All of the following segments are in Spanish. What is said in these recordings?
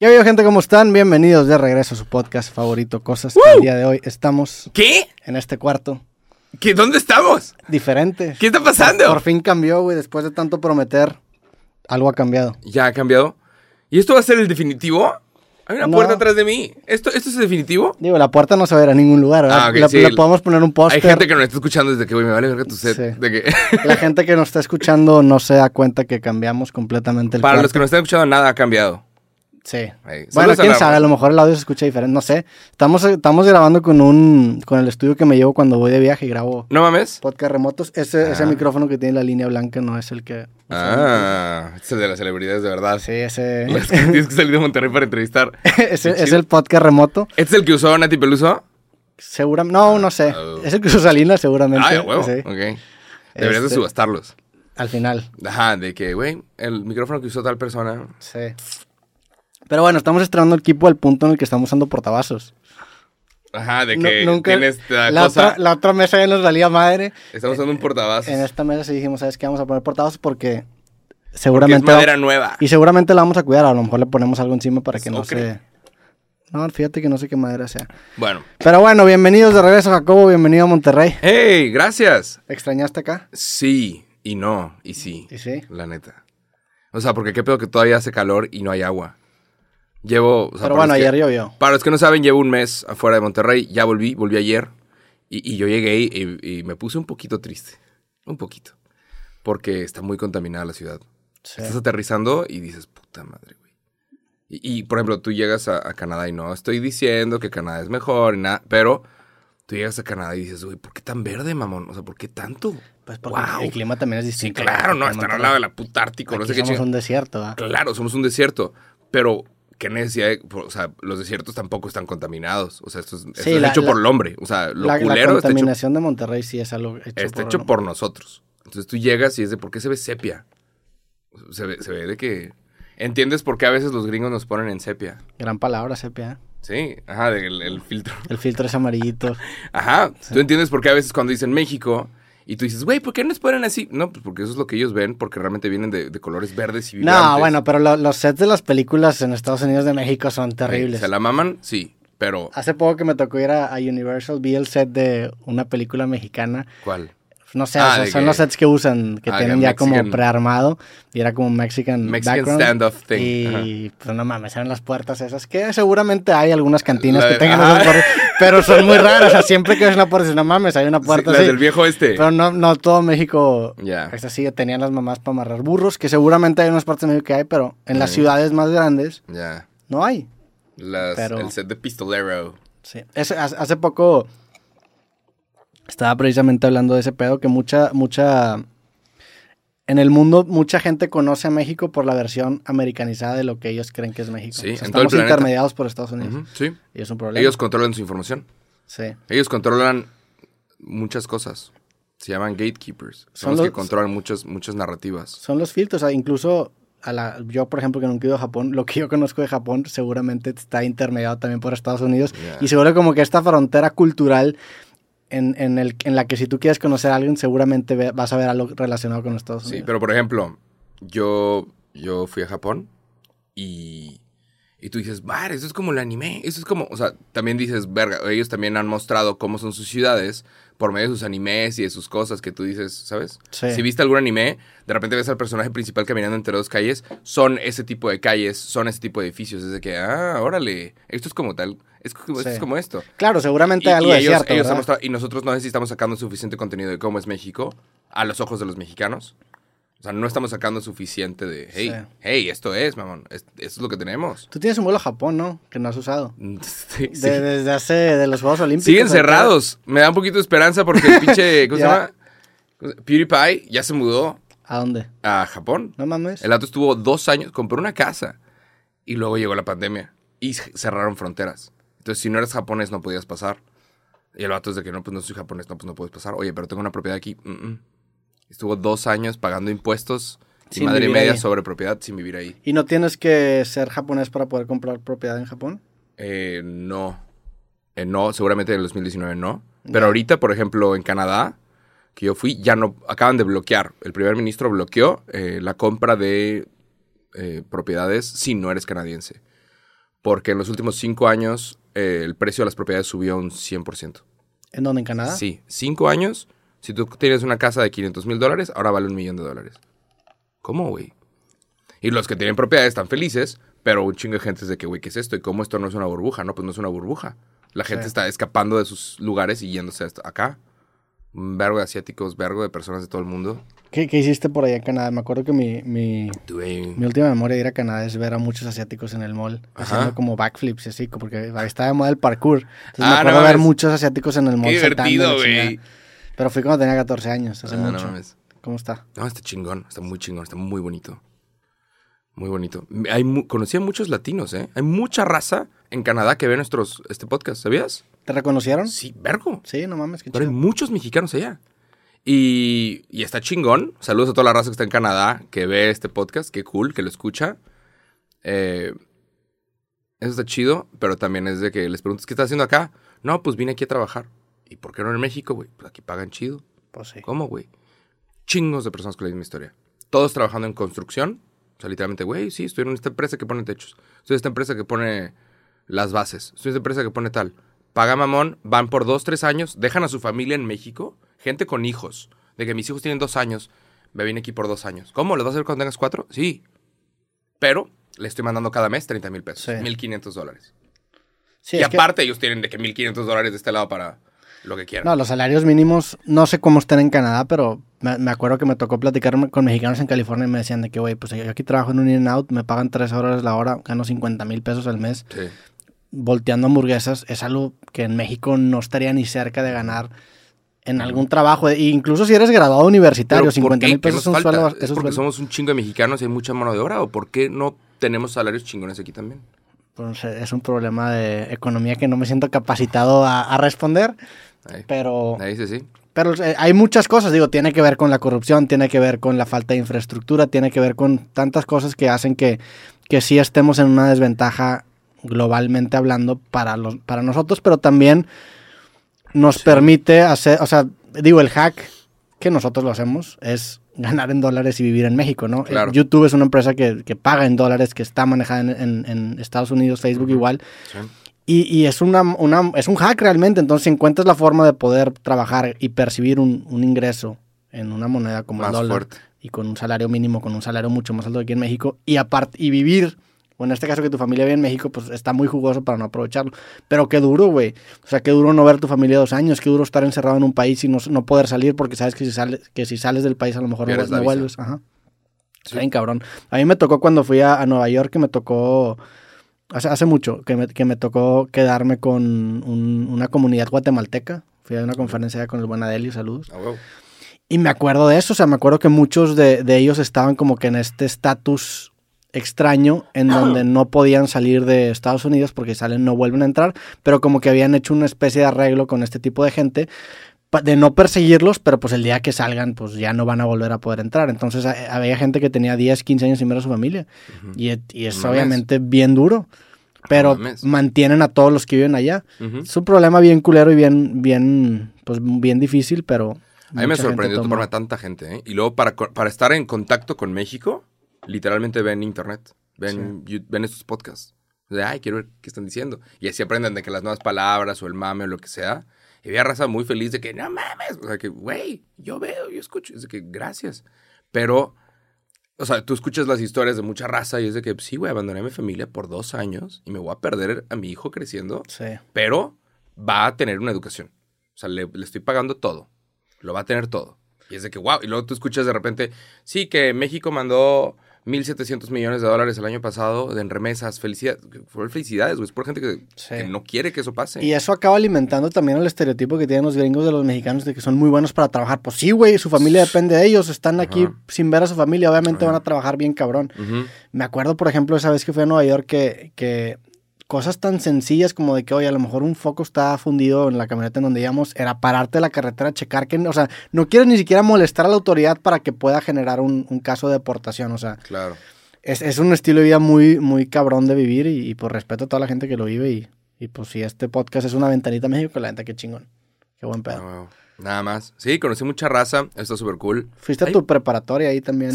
¿Qué ha gente? ¿Cómo están? Bienvenidos de regreso a su podcast favorito, Cosas. El día de hoy estamos ¿Qué? en este cuarto ¿Qué? ¿Dónde estamos? diferente. ¿Qué está pasando? Por fin cambió, güey. Después de tanto prometer, algo ha cambiado. ¿Ya ha cambiado? ¿Y esto va a ser el definitivo? Hay una No. puerta atrás de mí. ¿Esto, ¿Esto es el definitivo? Digo, la puerta no se va a ir a ningún lugar, ¿verdad? Ah, ok, le, sí. le podemos poner un Hay póster. gente que nos está escuchando desde que, güey, me vale verga tu set. Sí. De que... La gente que nos está escuchando no se da cuenta que cambiamos completamente el Para cuarto. los que nos están escuchando, nada ha cambiado. Sí. Ahí. Bueno, quién sabe, a lo mejor el audio se escucha diferente, no sé. Estamos, estamos grabando con un con el estudio que me llevo cuando voy de viaje y grabo ¿No mames? podcast remotos. Ese, ese Ah. micrófono que tiene la línea blanca no es el que... Ah, es el de las celebridades de verdad. Sí, ese, que tienes que salir de Monterrey para entrevistar. es chido. el podcast remoto. ¿Este es el que usó Nati Peluso? Seguramente, no, no sé. Oh. Es el que usó Salinas seguramente. Ah, huevo. sí, Ok. Deberías de Este- subastarlos. al final, Ajá, de que, güey, el micrófono que usó tal persona. sí. Pero bueno, estamos estrenando el equipo al punto en el que estamos usando portavasos. Ajá, de que nunca- tienes esta la, cosa. otra, la otra mesa ya nos valía madre. Estamos usando un portavasos. En esta mesa sí dijimos, ¿sabes qué? Vamos a poner portavasos porque Porque es seguramente... madera nueva. Y seguramente la vamos a cuidar, a lo mejor le ponemos algo encima para que no se... No, fíjate que no sé qué madera sea. Bueno. Pero bueno, bienvenidos de regreso, Jacobo, bienvenido a Monterrey. ¡Hey! Gracias. ¿Extrañaste acá? Sí, y no, y sí. Y sí. La neta. O sea, porque qué pedo que todavía hace calor y no hay agua. Llevo. o sea, Pero bueno, los que- ayer llovió. Para los que no saben, llevo un mes afuera de Monterrey. Ya volví, volví ayer. Y, y yo llegué y, y me puse un poquito triste. Un poquito. Porque está muy contaminada la ciudad. Sí. Estás aterrizando y dices, puta madre, güey. Y, y, por ejemplo, tú llegas a, a Canadá y no estoy diciendo que Canadá es mejor y nada, pero tú llegas a Canadá y dices, güey, ¿por qué tan verde, mamón? O sea, ¿por qué tanto? Pues porque Wow. el clima también es Sí, distinto. claro, no, estar al lado de la puta Ártico, no Aquí sé qué somos un desierto, ¿va? Claro, somos un desierto, pero qué necesidad de- o sea, los desiertos tampoco están contaminados, o sea, esto es, esto hecho la- por el hombre, o sea, lo La, la culero está hecho, contaminación de Monterrey sí es algo hecho, está por, hecho por nosotros. Entonces tú llegas y es de, ¿por qué se ve sepia? Se ve, se ve de que... ¿Entiendes por qué a veces los gringos nos ponen en sepia? Gran palabra, sepia. Sí, ajá, del el filtro. El filtro es amarillito. Ajá, tú entiendes por qué a veces cuando dicen México y tú dices, güey, ¿por qué nos ponen así? No, pues porque eso es lo que ellos ven, porque realmente vienen de, de colores verdes y vibrantes. No, bueno, pero lo- los sets de las películas en Estados Unidos de México son terribles. ¿Se la maman? Sí, pero Hace poco que me tocó ir a, a Universal, vi el set de una película mexicana. ¿cuál? No sé, Ah, o sea, de son que- los sets que usan, que Ah, tienen que ya como Mexican- prearmado. Y era como Mexican, Mexican background. standoff thing, Y pues no mames, eran las puertas esas. Que seguramente hay algunas cantinas La que tengan Ajá. esas puertas, pero son muy raras. O sea, siempre que ves una puerta, no mames, hay una puerta Sí, las así. del viejo este. Pero no, no todo México Ya. es así. Tenían las mamás para amarrar burros, que seguramente hay unas partes de México que hay, pero en las Ujú. ciudades más grandes Ya. no hay. Las- Pero- El set de Pistolero. Sí. Hace hace poco estaba precisamente hablando de ese pedo que mucha, mucha. En el mundo, mucha gente conoce a México por la versión americanizada de lo que ellos creen que es México. Sí, O sea, en todo el estamos intermediados por Estados Unidos. Sí. Y es un problema. Ellos controlan su información. sí. Ellos controlan muchas cosas. Se llaman gatekeepers. Son, Son los, que controlan muchas, muchas narrativas. Son los filtros. O sea, incluso a la, yo, por ejemplo, que nunca he ido a Japón, lo que yo conozco de Japón seguramente está intermediado también por Estados Unidos. Y seguro como que esta frontera cultural en, en, el, en la que si tú quieres conocer a alguien, seguramente ve- vas a ver algo relacionado con Estados Unidos. Sí, pero por ejemplo, yo, yo fui a Japón y, y tú dices, bar, eso es como el anime, eso es como, o sea, también dices, verga, ellos también han mostrado cómo son sus ciudades por medio de sus animes y de sus cosas que tú dices, ¿sabes? Sí. Si viste algún anime, de repente ves al personaje principal caminando entre dos calles, son ese tipo de calles, son ese tipo de edificios, es de que, ah, órale, esto es como tal, es como, esto Sí. es como esto. Claro, seguramente Y, algo y de ellos, cierto, ellos han mostrado- y nosotros no sé si estamos sacando suficiente contenido de cómo es México a los ojos de los mexicanos. O sea, no estamos sacando suficiente de, hey, Sí. hey, esto es, mamón, es- esto es lo que tenemos. Tú tienes un vuelo a Japón, ¿no? Que no has usado. Sí, De-. Desde hace, de los Juegos Olímpicos. Siguen cerrados. Me da un poquito de esperanza porque el pinche, ¿cómo se llama? PewDiePie ya se mudó ¿A dónde? a Japón. No mames. El auto estuvo dos años, compró una casa y luego llegó la pandemia y cerraron fronteras. Entonces, si no eres japonés, no podías pasar. Y el vato es de que no, pues no soy japonés, no, pues no puedes pasar. Oye, pero tengo una propiedad aquí. Mm, mm. Estuvo dos años pagando impuestos y madre y media ahí. sobre propiedad sin vivir ahí. ¿Y no tienes que ser japonés para poder comprar propiedad en Japón? Eh, no. Eh, no, seguramente en el 2019 no. Pero ahorita, por ejemplo, en Canadá, que yo fui, ya no, acaban de bloquear. El primer ministro bloqueó eh, la compra de eh, propiedades si no eres canadiense. porque en los últimos cinco años eh, el precio de las propiedades subió un 100%. ¿En dónde? ¿En Canadá? Sí, cinco años. Si tú tienes una casa de 500 mil dólares, ahora vale un millón de dólares. ¿Cómo, güey? Y los que tienen propiedades están felices, pero un chingo de gente es de que, güey, ¿qué es esto? ¿Y cómo esto no es una burbuja? No, pues no es una burbuja. La gente Sí. está escapando de sus lugares y yéndose hasta acá. Un vergo de asiáticos, vergo de personas de todo el mundo. ¿Qué, qué hiciste por allá en Canadá? Me acuerdo que mi, mi, mi última memoria de ir a Canadá es ver a muchos asiáticos en el mall Ajá. haciendo como backflips y así, porque estaba de moda el parkour. Entonces Ah, me no acuerdo ver muchos asiáticos en el mall. Qué divertido, güey. Pero fui cuando tenía 14 años, hace Ah, no mucho. mames. ¿Cómo está? No, está chingón, está muy chingón, está muy bonito. Muy bonito. Hay conocí a muchos latinos, ¿eh? Hay mucha raza en Canadá que ve nuestros este podcast, ¿sabías? ¿Te reconocieron? Sí, vergo. Sí, no mames, qué Pero hay muchos mexicanos allá. Y, y está chingón. Saludos a toda la raza que está en Canadá, que ve este podcast. Qué cool, que lo escucha. Eh, eso está chido, pero también es de que les preguntas, ¿qué estás haciendo acá? No, pues vine aquí a trabajar. ¿Y por qué no en México, güey? Pues aquí pagan chido. Pues sí. ¿Cómo, güey? Chingos de personas con la misma historia. Todos trabajando en construcción. O sea, literalmente, güey, sí, estoy en esta empresa que pone techos. Estoy en esta empresa que pone las bases. Estoy en esta empresa que pone tal. Paga mamón, van por dos, tres años, dejan a su familia en México. Gente con hijos. De que mis hijos tienen dos años. Me vine aquí por dos años. ¿Cómo? ¿Los vas a hacer cuando tengas cuatro? Sí. Pero le estoy mandando cada mes 30 mil pesos. Sí. 1.500 dólares. Sí, y que- aparte ellos tienen de que 1.500 dólares de este lado para lo que quieran. No, los salarios mínimos, no sé cómo están en Canadá, pero me, me acuerdo que me tocó platicar con mexicanos en California y me decían de que, güey, pues yo aquí trabajo en un In-N-Out, me pagan 3 horas la hora, gano 50 mil pesos al mes, Sí. Volteando hamburguesas, es algo que en México no estaría ni cerca de ganar en algún trabajo, e incluso si eres graduado universitario, Pero, ¿por 50 qué? mil ¿Qué pesos un sueldo. ¿Es porque somos un chingo de mexicanos y hay mucha mano de obra? ¿O por qué no tenemos salarios chingones aquí también? pues, es un problema de economía que no me siento capacitado a, a responder, Ahí, pero... ahí dice sí. Pero eh, hay muchas cosas, digo, tiene que ver con la corrupción, tiene que ver con la falta de infraestructura, tiene que ver con tantas cosas que hacen que, que sí estemos en una desventaja globalmente hablando para, los, para nosotros, pero también nos Sí. permite hacer, o sea, digo, el hack que nosotros lo hacemos es ganar en dólares y vivir en México, ¿no? Claro. Eh, YouTube es una empresa que, que paga en dólares, que está manejada en, en- en Estados Unidos, Facebook igual, Sí. y, y es, una, una- es un hack realmente. Entonces, si encuentras la forma de poder trabajar y percibir un, un ingreso en una moneda como el dólar fuerte. y con un salario mínimo, con un salario mucho más alto que aquí en México, y aparte y vivir, o en este caso que tu familia vive en México, pues está muy jugoso para no aprovecharlo. Pero qué duro, güey. O sea, qué duro no ver tu familia dos años, qué duro estar encerrado en un país y no, no poder salir porque sabes que si, sales que si sales del país a lo mejor no, vuelves. Ajá. Sí. Está bien cabrón. A mí me tocó cuando fui a, a Nueva York, que me tocó, hace, hace mucho, que me, que me tocó quedarme con un- una comunidad guatemalteca. Fui a una conferencia con el buen Adelio, saludos. Y me acuerdo de eso, o sea, me acuerdo que muchos de, de ellos estaban como que en este estatus extraño en donde no podían salir de Estados Unidos porque salen no vuelven a entrar, pero como que habían hecho una especie de arreglo con este tipo de gente de no perseguirlos, pero pues el día que salgan pues ya no van a volver a poder entrar. Entonces a- había gente que tenía 10, 15 años sin ver a su familia Ujú. y, e- y es No obviamente bien duro, pero mantienen a todos los que viven allá. Ujú. Es un problema bien culero y bien, bien, pues bien difícil, pero... A mí me sorprendió toma- toparme a tanta gente, ¿eh? Y luego para, para estar en contacto con México, literalmente ven internet, ven, you- ven estos podcasts. O sea, ay, quiero ver qué están diciendo. Y así aprenden de que las nuevas palabras o el mame o lo que sea. Y había raza muy feliz de que, no mames. O sea, que, güey, yo veo, yo escucho. Es de que, gracias. Pero, o sea, tú escuchas las historias de mucha raza y es de que, sí, güey, abandoné a mi familia por dos años y me voy a perder a mi hijo creciendo Sí. pero va a tener una educación. O sea, le, le estoy pagando todo. Lo va a tener todo. Y es de que, wow. Y luego tú escuchas de repente, sí, que México mandó 1.700 millones de dólares el año pasado en remesas. Felicidades. Felicidades, güey. Es por gente que, Sí. que no quiere que eso pase. Y eso acaba alimentando también el estereotipo que tienen los gringos de los mexicanos de que son muy buenos para trabajar. Pues sí, güey, su familia depende de ellos. Están aquí Ajá. sin ver a su familia. Obviamente Ajá. van a trabajar bien cabrón. Me acuerdo, por ejemplo, esa vez que fui a Nueva York que, que cosas tan sencillas como de que, oye, a lo mejor un foco está fundido en la camioneta en donde íbamos, era pararte de la carretera, checar que, o sea, no quieres ni siquiera molestar a la autoridad para que pueda generar un, un caso de deportación. O sea, Claro. es, es un estilo de vida muy, muy cabrón de vivir y, y por respeto a toda la gente que lo vive y, y pues si este podcast es una ventanita a México, la gente qué chingón. Qué buen pedo. Ah, wow. Nada más. Sí, conocí mucha raza. Está súper cool. Fuiste a tu preparatoria ahí también.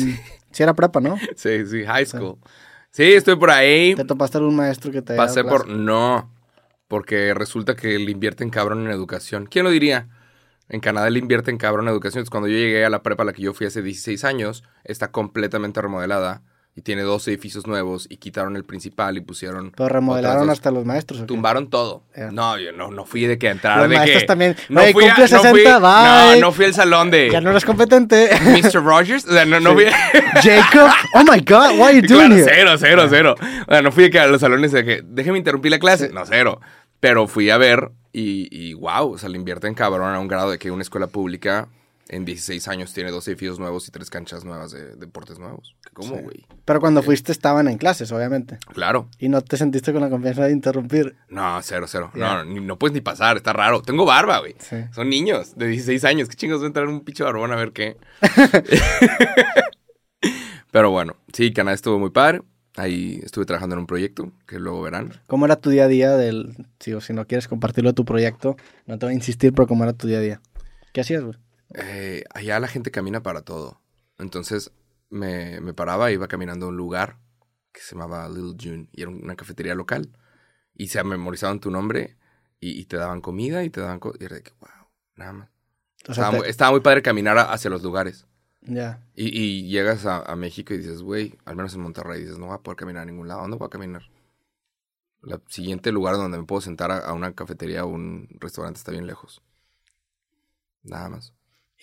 Sí. era prepa, ¿no? Sí, sí, high school. Sí, estoy por ahí. ¿Te topaste algún maestro que te Pasé por... No, porque resulta que le invierten cabrón en educación. ¿Quién lo diría? En Canadá le invierten cabrón en educación. Entonces, cuando yo llegué a la prepa a la que yo fui hace 16 años, está completamente remodelada y tiene dos edificios nuevos y quitaron el principal y pusieron... Pero remodelaron hasta los maestros. Tumbaron todo. No, yo no, no fui de que entrar Los de maestros que... también. No fui, a- no fui- 60, no, bye. no fui al salón de Ya no eres competente. Mr. Rogers. O sea, no, no fui... Jacob, oh my god, what are you doing Claro, here? cero, cero, cero. O sea, no fui de que a los salones de que déjeme interrumpir la clase. No, cero. Pero fui a ver y, y wow, o sea, le invierten cabrón a un grado de que una escuela pública en 16 años tiene dos edificios nuevos y tres canchas nuevas de deportes nuevos. ¿Cómo, Sí. güey? Pero cuando fuiste estaban en clases, obviamente. Claro. Y no te sentiste con la confianza de interrumpir. No, cero, cero. No, ni- no puedes ni pasar, está raro. Tengo barba, güey. Sí. Son niños de 16 años. ¿Qué chingos va a entrar un pinche barbón a ver qué? Pero bueno, sí, Canadá estuvo muy padre. Ahí estuve trabajando en un proyecto que luego verán. ¿Cómo era tu día a día del... Si, o si no quieres compartirlo de tu proyecto, no te voy a insistir, pero ¿cómo era tu día a día? ¿Qué hacías, güey? Eh, allá la gente camina para todo. Entonces me, me paraba, iba caminando a un lugar que se llamaba Little June y era una cafetería local. Y se memorizaban tu nombre y, y te daban comida y te daban... co- y era de que, wow, nada más. O sea, Estaba, te- muy, estaba muy padre caminar a- hacia los lugares. Ya. Y, y llegas a, a México y dices, güey, al menos en Monterrey, dices, no voy a poder caminar a ningún lado. ¿Dónde voy a caminar? El siguiente lugar donde me puedo sentar a, a una cafetería o un restaurante está bien lejos. Nada más.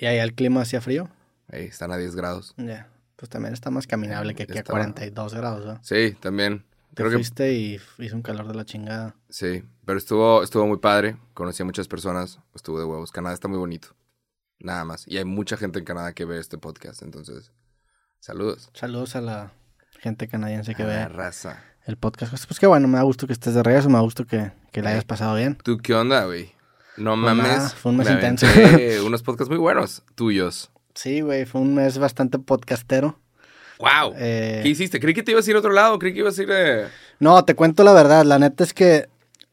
¿Y ahí el clima hacía frío? Ahí están a 10 grados. Ya. Pues también está más caminable que aquí a Estaba- 42 grados, ¿no? Sí, también. Te Creo que fuiste y hizo un calor de la chingada. sí, pero estuvo, estuvo muy padre. Conocí a muchas personas. Estuvo de huevos. Canadá está muy bonito. Nada más. Y hay mucha gente en Canadá que ve este podcast. Entonces, saludos. Saludos a la gente canadiense que A la ve raza. el podcast. Pues qué bueno, me da gusto que estés de regreso, me da gusto que, que la hayas pasado bien. ¿Tú qué onda, güey? No Pues mames. fue un mes me intenso. unos podcasts muy buenos tuyos. Sí, güey, fue un mes bastante podcastero. ¡Wow! Eh, ¿Qué hiciste? Creí que te ibas a ir a otro lado. Creí que ibas a ir de... No, te cuento la verdad. La neta es que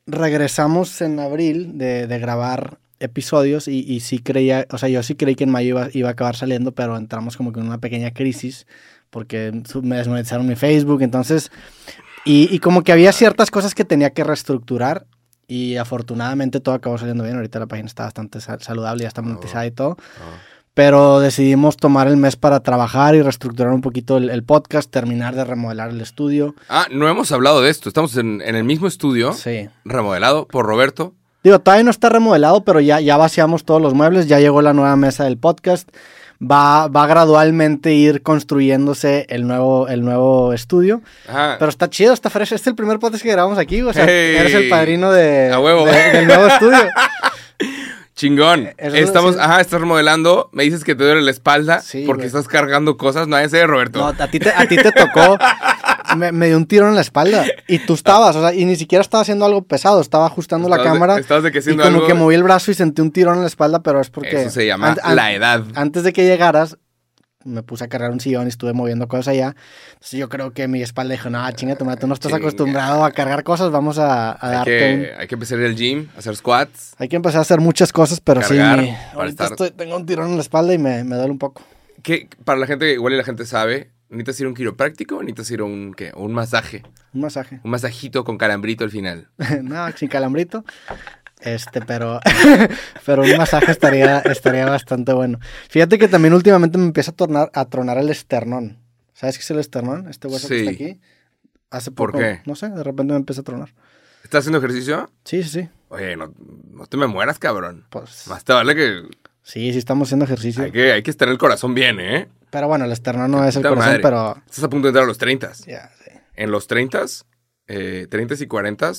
regresamos en abril de, de grabar episodios y, y sí creía, o sea, yo sí creí que en mayo iba, iba a acabar saliendo, pero entramos como que en una pequeña crisis porque me desmonetizaron mi Facebook, entonces, y, y como que había ciertas cosas que tenía que reestructurar y afortunadamente todo acabó saliendo bien. Ahorita la página está bastante sa- saludable, ya está monetizada y todo. Pero decidimos tomar el mes para trabajar y reestructurar un poquito el, el podcast, terminar de remodelar el estudio. Ah, no hemos hablado de esto. Estamos en, en el mismo estudio, Sí. remodelado por Roberto. Digo, todavía no está remodelado, pero ya, ya vaciamos todos los muebles, ya llegó la nueva mesa del podcast. Va, va gradualmente ir construyéndose el nuevo, el nuevo estudio. Ajá. Pero está chido, está fresh. Este es el primer podcast que grabamos aquí. O sea, Hey. eres el padrino de, A huevo. de- del nuevo estudio. Chingón. Eso Estamos, sí. ajá, estás remodelando. Me dices que te duele la espalda Sí, porque güey. estás cargando cosas. No, ese es Roberto. No, a ti te, a ti te tocó. Me, me dio un tiro en la espalda. Y tú estabas, o sea, y ni siquiera estaba haciendo algo pesado. Estaba ajustando la Estabas de- cámara. estabas de que y como algo- que moví el brazo y sentí un tirón en la espalda, pero es porque. Eso se llama an- an- la edad. Antes de que llegaras, me puse a cargar un sillón y estuve moviendo cosas allá. Entonces yo creo que mi espalda dijo, no, chinga, tú no estás Chinga. acostumbrado a cargar cosas, vamos a, a hay, darte que, un... hay que empezar al gym, hacer squats. Hay que empezar a hacer muchas cosas, pero Cargar sí, ahorita estar- estoy- tengo un tirón en la espalda y me, me duele un poco. Que para la gente, igual y la gente sabe, necesitas ir a un quiropráctico, necesitas ir a un, ¿qué? un masaje. Un masaje. Un masajito con calambrito al final. no, sin calambrito. Este, pero, pero un masaje estaría, estaría bastante bueno. Fíjate que también últimamente me empieza a, tornar, a tronar el esternón. ¿Sabes qué es el esternón? Este hueso que está aquí. Hace ¿Por poco, qué? no sé, de repente me empieza a tronar. ¿Estás haciendo ejercicio? Sí, sí, sí. Oye, no, no te me mueras, cabrón. Pues, Más te vale que sí, sí estamos haciendo ejercicio. hay que, hay que estar el corazón bien, ¿eh? Pero bueno, el esternón no es el corazón, madre. pero... Estás a punto de entrar a los 30. Ya, sí. En los 30, eh, 30 y 40,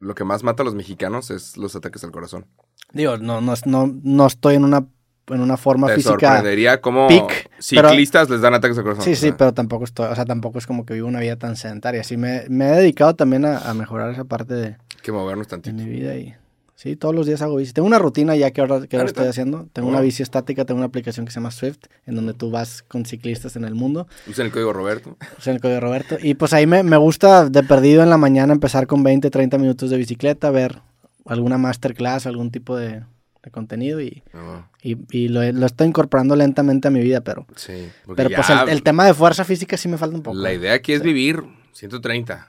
lo que más mata a los mexicanos es los ataques al corazón. Digo, no, no, no, no estoy en una, en una forma Te física... sorprendería cómo peak, pero- ciclistas les dan ataques al corazón. Sí, o sí, sea, pero tampoco estoy, o sea, tampoco es como que vivo una vida tan sedentaria. Sí, me, me he dedicado también a, a mejorar esa parte de, Hay que movernos de tantito. mi vida y sí, todos los días hago bici. Tengo una rutina ya que ahora, que ahora ¿Ah, estoy haciendo. Tengo Oh. una bici estática, tengo una aplicación que se llama Swift, en donde tú vas con ciclistas en el mundo. Usen el código Roberto. Sea, el código Roberto. Y pues ahí me, me gusta de perdido en la mañana empezar con 20, 30 minutos de bicicleta, ver alguna masterclass, algún tipo de, de contenido y, No, y, y lo, lo estoy incorporando lentamente a mi vida, pero, sí. pero pues el, el tema de fuerza física sí me falta un poco. La idea aquí es vivir 130.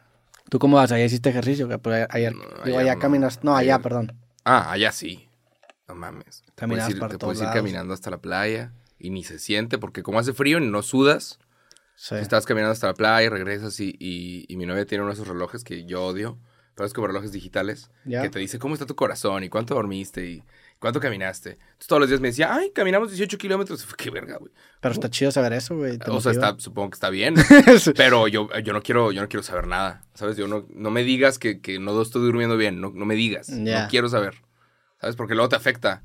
¿Tú cómo vas? ¿Allá hiciste ejercicio? Que pues ayer, No, digo, ayer allá no. caminas. No, allá, perdón. Ah, allá sí. No mames. Te Caminabas puedes ir, para te todos puedes ir caminando hasta la playa y ni se siente porque como hace frío no sudas. Sí. Estás caminando hasta la playa y regresas y, y, y mi novia tiene uno de esos relojes que yo odio, pero es como relojes digitales, Ya. que te dice cómo está tu corazón y cuánto dormiste y cuánto caminaste. Entonces todos los días me decía, ay, caminamos 18 kilómetros. Qué verga, güey. Pero está chido saber eso, güey. O sea, está, supongo que está bien, pero yo, yo no quiero, yo no quiero saber nada, ¿sabes? Yo no, no me digas que, que no estoy durmiendo bien, no, no me digas, no quiero saber, ¿sabes? Porque luego te afecta.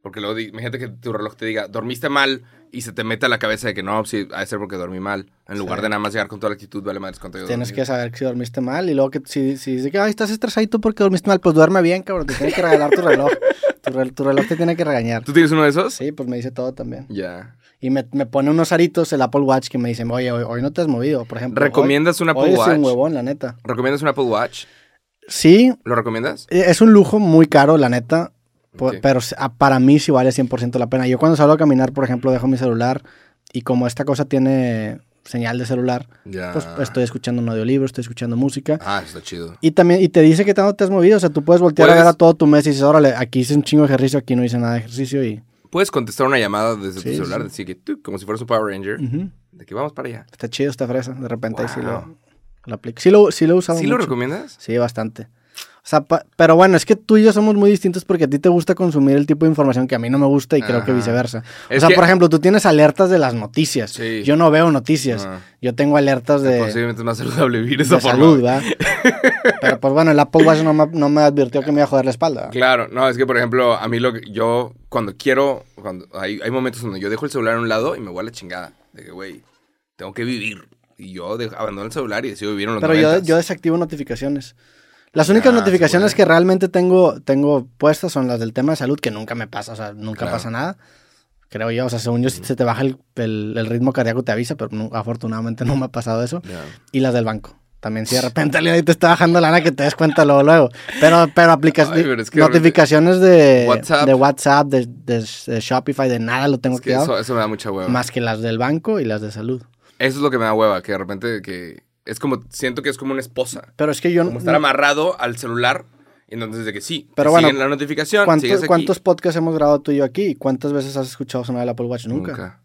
Porque luego, imagínate que tu reloj te diga, dormiste mal y se te mete a la cabeza de que no, sí, ha de ser porque dormí mal. En lugar Sí. de nada más llegar con toda la actitud, vale madres yo Tienes que saber si dormiste mal y luego que si, si dice que Ay, estás estresadito porque dormiste mal, pues duerme bien, cabrón. Te tiene que regalar tu reloj. Tu, rel- tu reloj te tiene que regañar. ¿Tú tienes uno de esos? Sí, pues me dice todo también. Ya. Y me, me pone unos aritos el Apple Watch que me dicen, oye, hoy, hoy no te has movido, por ejemplo. ¿Recomiendas un Apple hoy es un Watch? huevón, la neta. ¿Recomiendas un Apple Watch? Sí, ¿Lo recomiendas? eh, es un lujo muy caro, la neta. Ok. Pero ah, para mí sí vale 100% la pena. Yo cuando salgo a caminar, por ejemplo, dejo mi celular y como esta cosa tiene señal de celular, pues estoy escuchando un audiolibro, estoy escuchando música. Ah, está chido. Y también, y te dice que tanto te has movido, o sea, tú puedes voltear a ver a todo tu mes y dices, órale, aquí hice un chingo de ejercicio, aquí no hice nada de ejercicio y... Puedes contestar una llamada desde Sí, tu celular, sí. decir que tú, como si fueras un Power Ranger, de que vamos para allá. Está chido esta fresa, de repente ahí sí lo, lo aplico. Sí lo, sí lo he usado ¿Sí lo recomiendas? Sí, bastante. O sea, pa- pero bueno, es que tú y yo somos muy distintos porque a ti te gusta consumir el tipo de información que a mí no me gusta y creo que viceversa. O sea, que- por ejemplo, tú tienes alertas de las noticias. Sí. Yo no veo noticias. Yo tengo alertas de, Posiblemente es más saludable vivir de de esa forma. salud, ¿verdad? pero pues bueno, el Apple Watch no me, no me advirtió que me iba a joder la espalda. Claro, no, es que por ejemplo, a mí lo que yo cuando quiero, cuando hay, hay momentos donde yo dejo el celular a un lado y me voy a la chingada. De que, güey, tengo que vivir. Y yo de- abandono el celular y decido vivir en los Pero yo, 90s. yo desactivo notificaciones. Las únicas Ah, notificaciones que realmente tengo, tengo puestas son las del tema de salud, que nunca me pasa, o sea, nunca Claro. pasa nada. Creo yo, o sea, según yo, si se te baja el, el- el ritmo cardíaco te avisa, pero no- afortunadamente no me ha pasado eso. Y las del banco. También si de repente alguien te está bajando lana que te des cuenta luego, luego. Pero, pero aplicaciones, Ay, pero es que notificaciones de WhatsApp. de, WhatsApp de, de- de Shopify, de nada lo tengo Es que eso, eso me da mucha hueva. Más que las del banco y las de salud. Eso es lo que me da hueva, que de repente que es como, siento que es como una esposa. Pero es que yo Como estar amarrado al celular. Y entonces de que sí, Pero bueno, siguen la notificación, ¿Cuántos, sigues aquí. ¿Cuántos podcasts hemos grabado tú y yo aquí? ¿Y cuántas veces has escuchado sonar el Apple Watch? Nunca.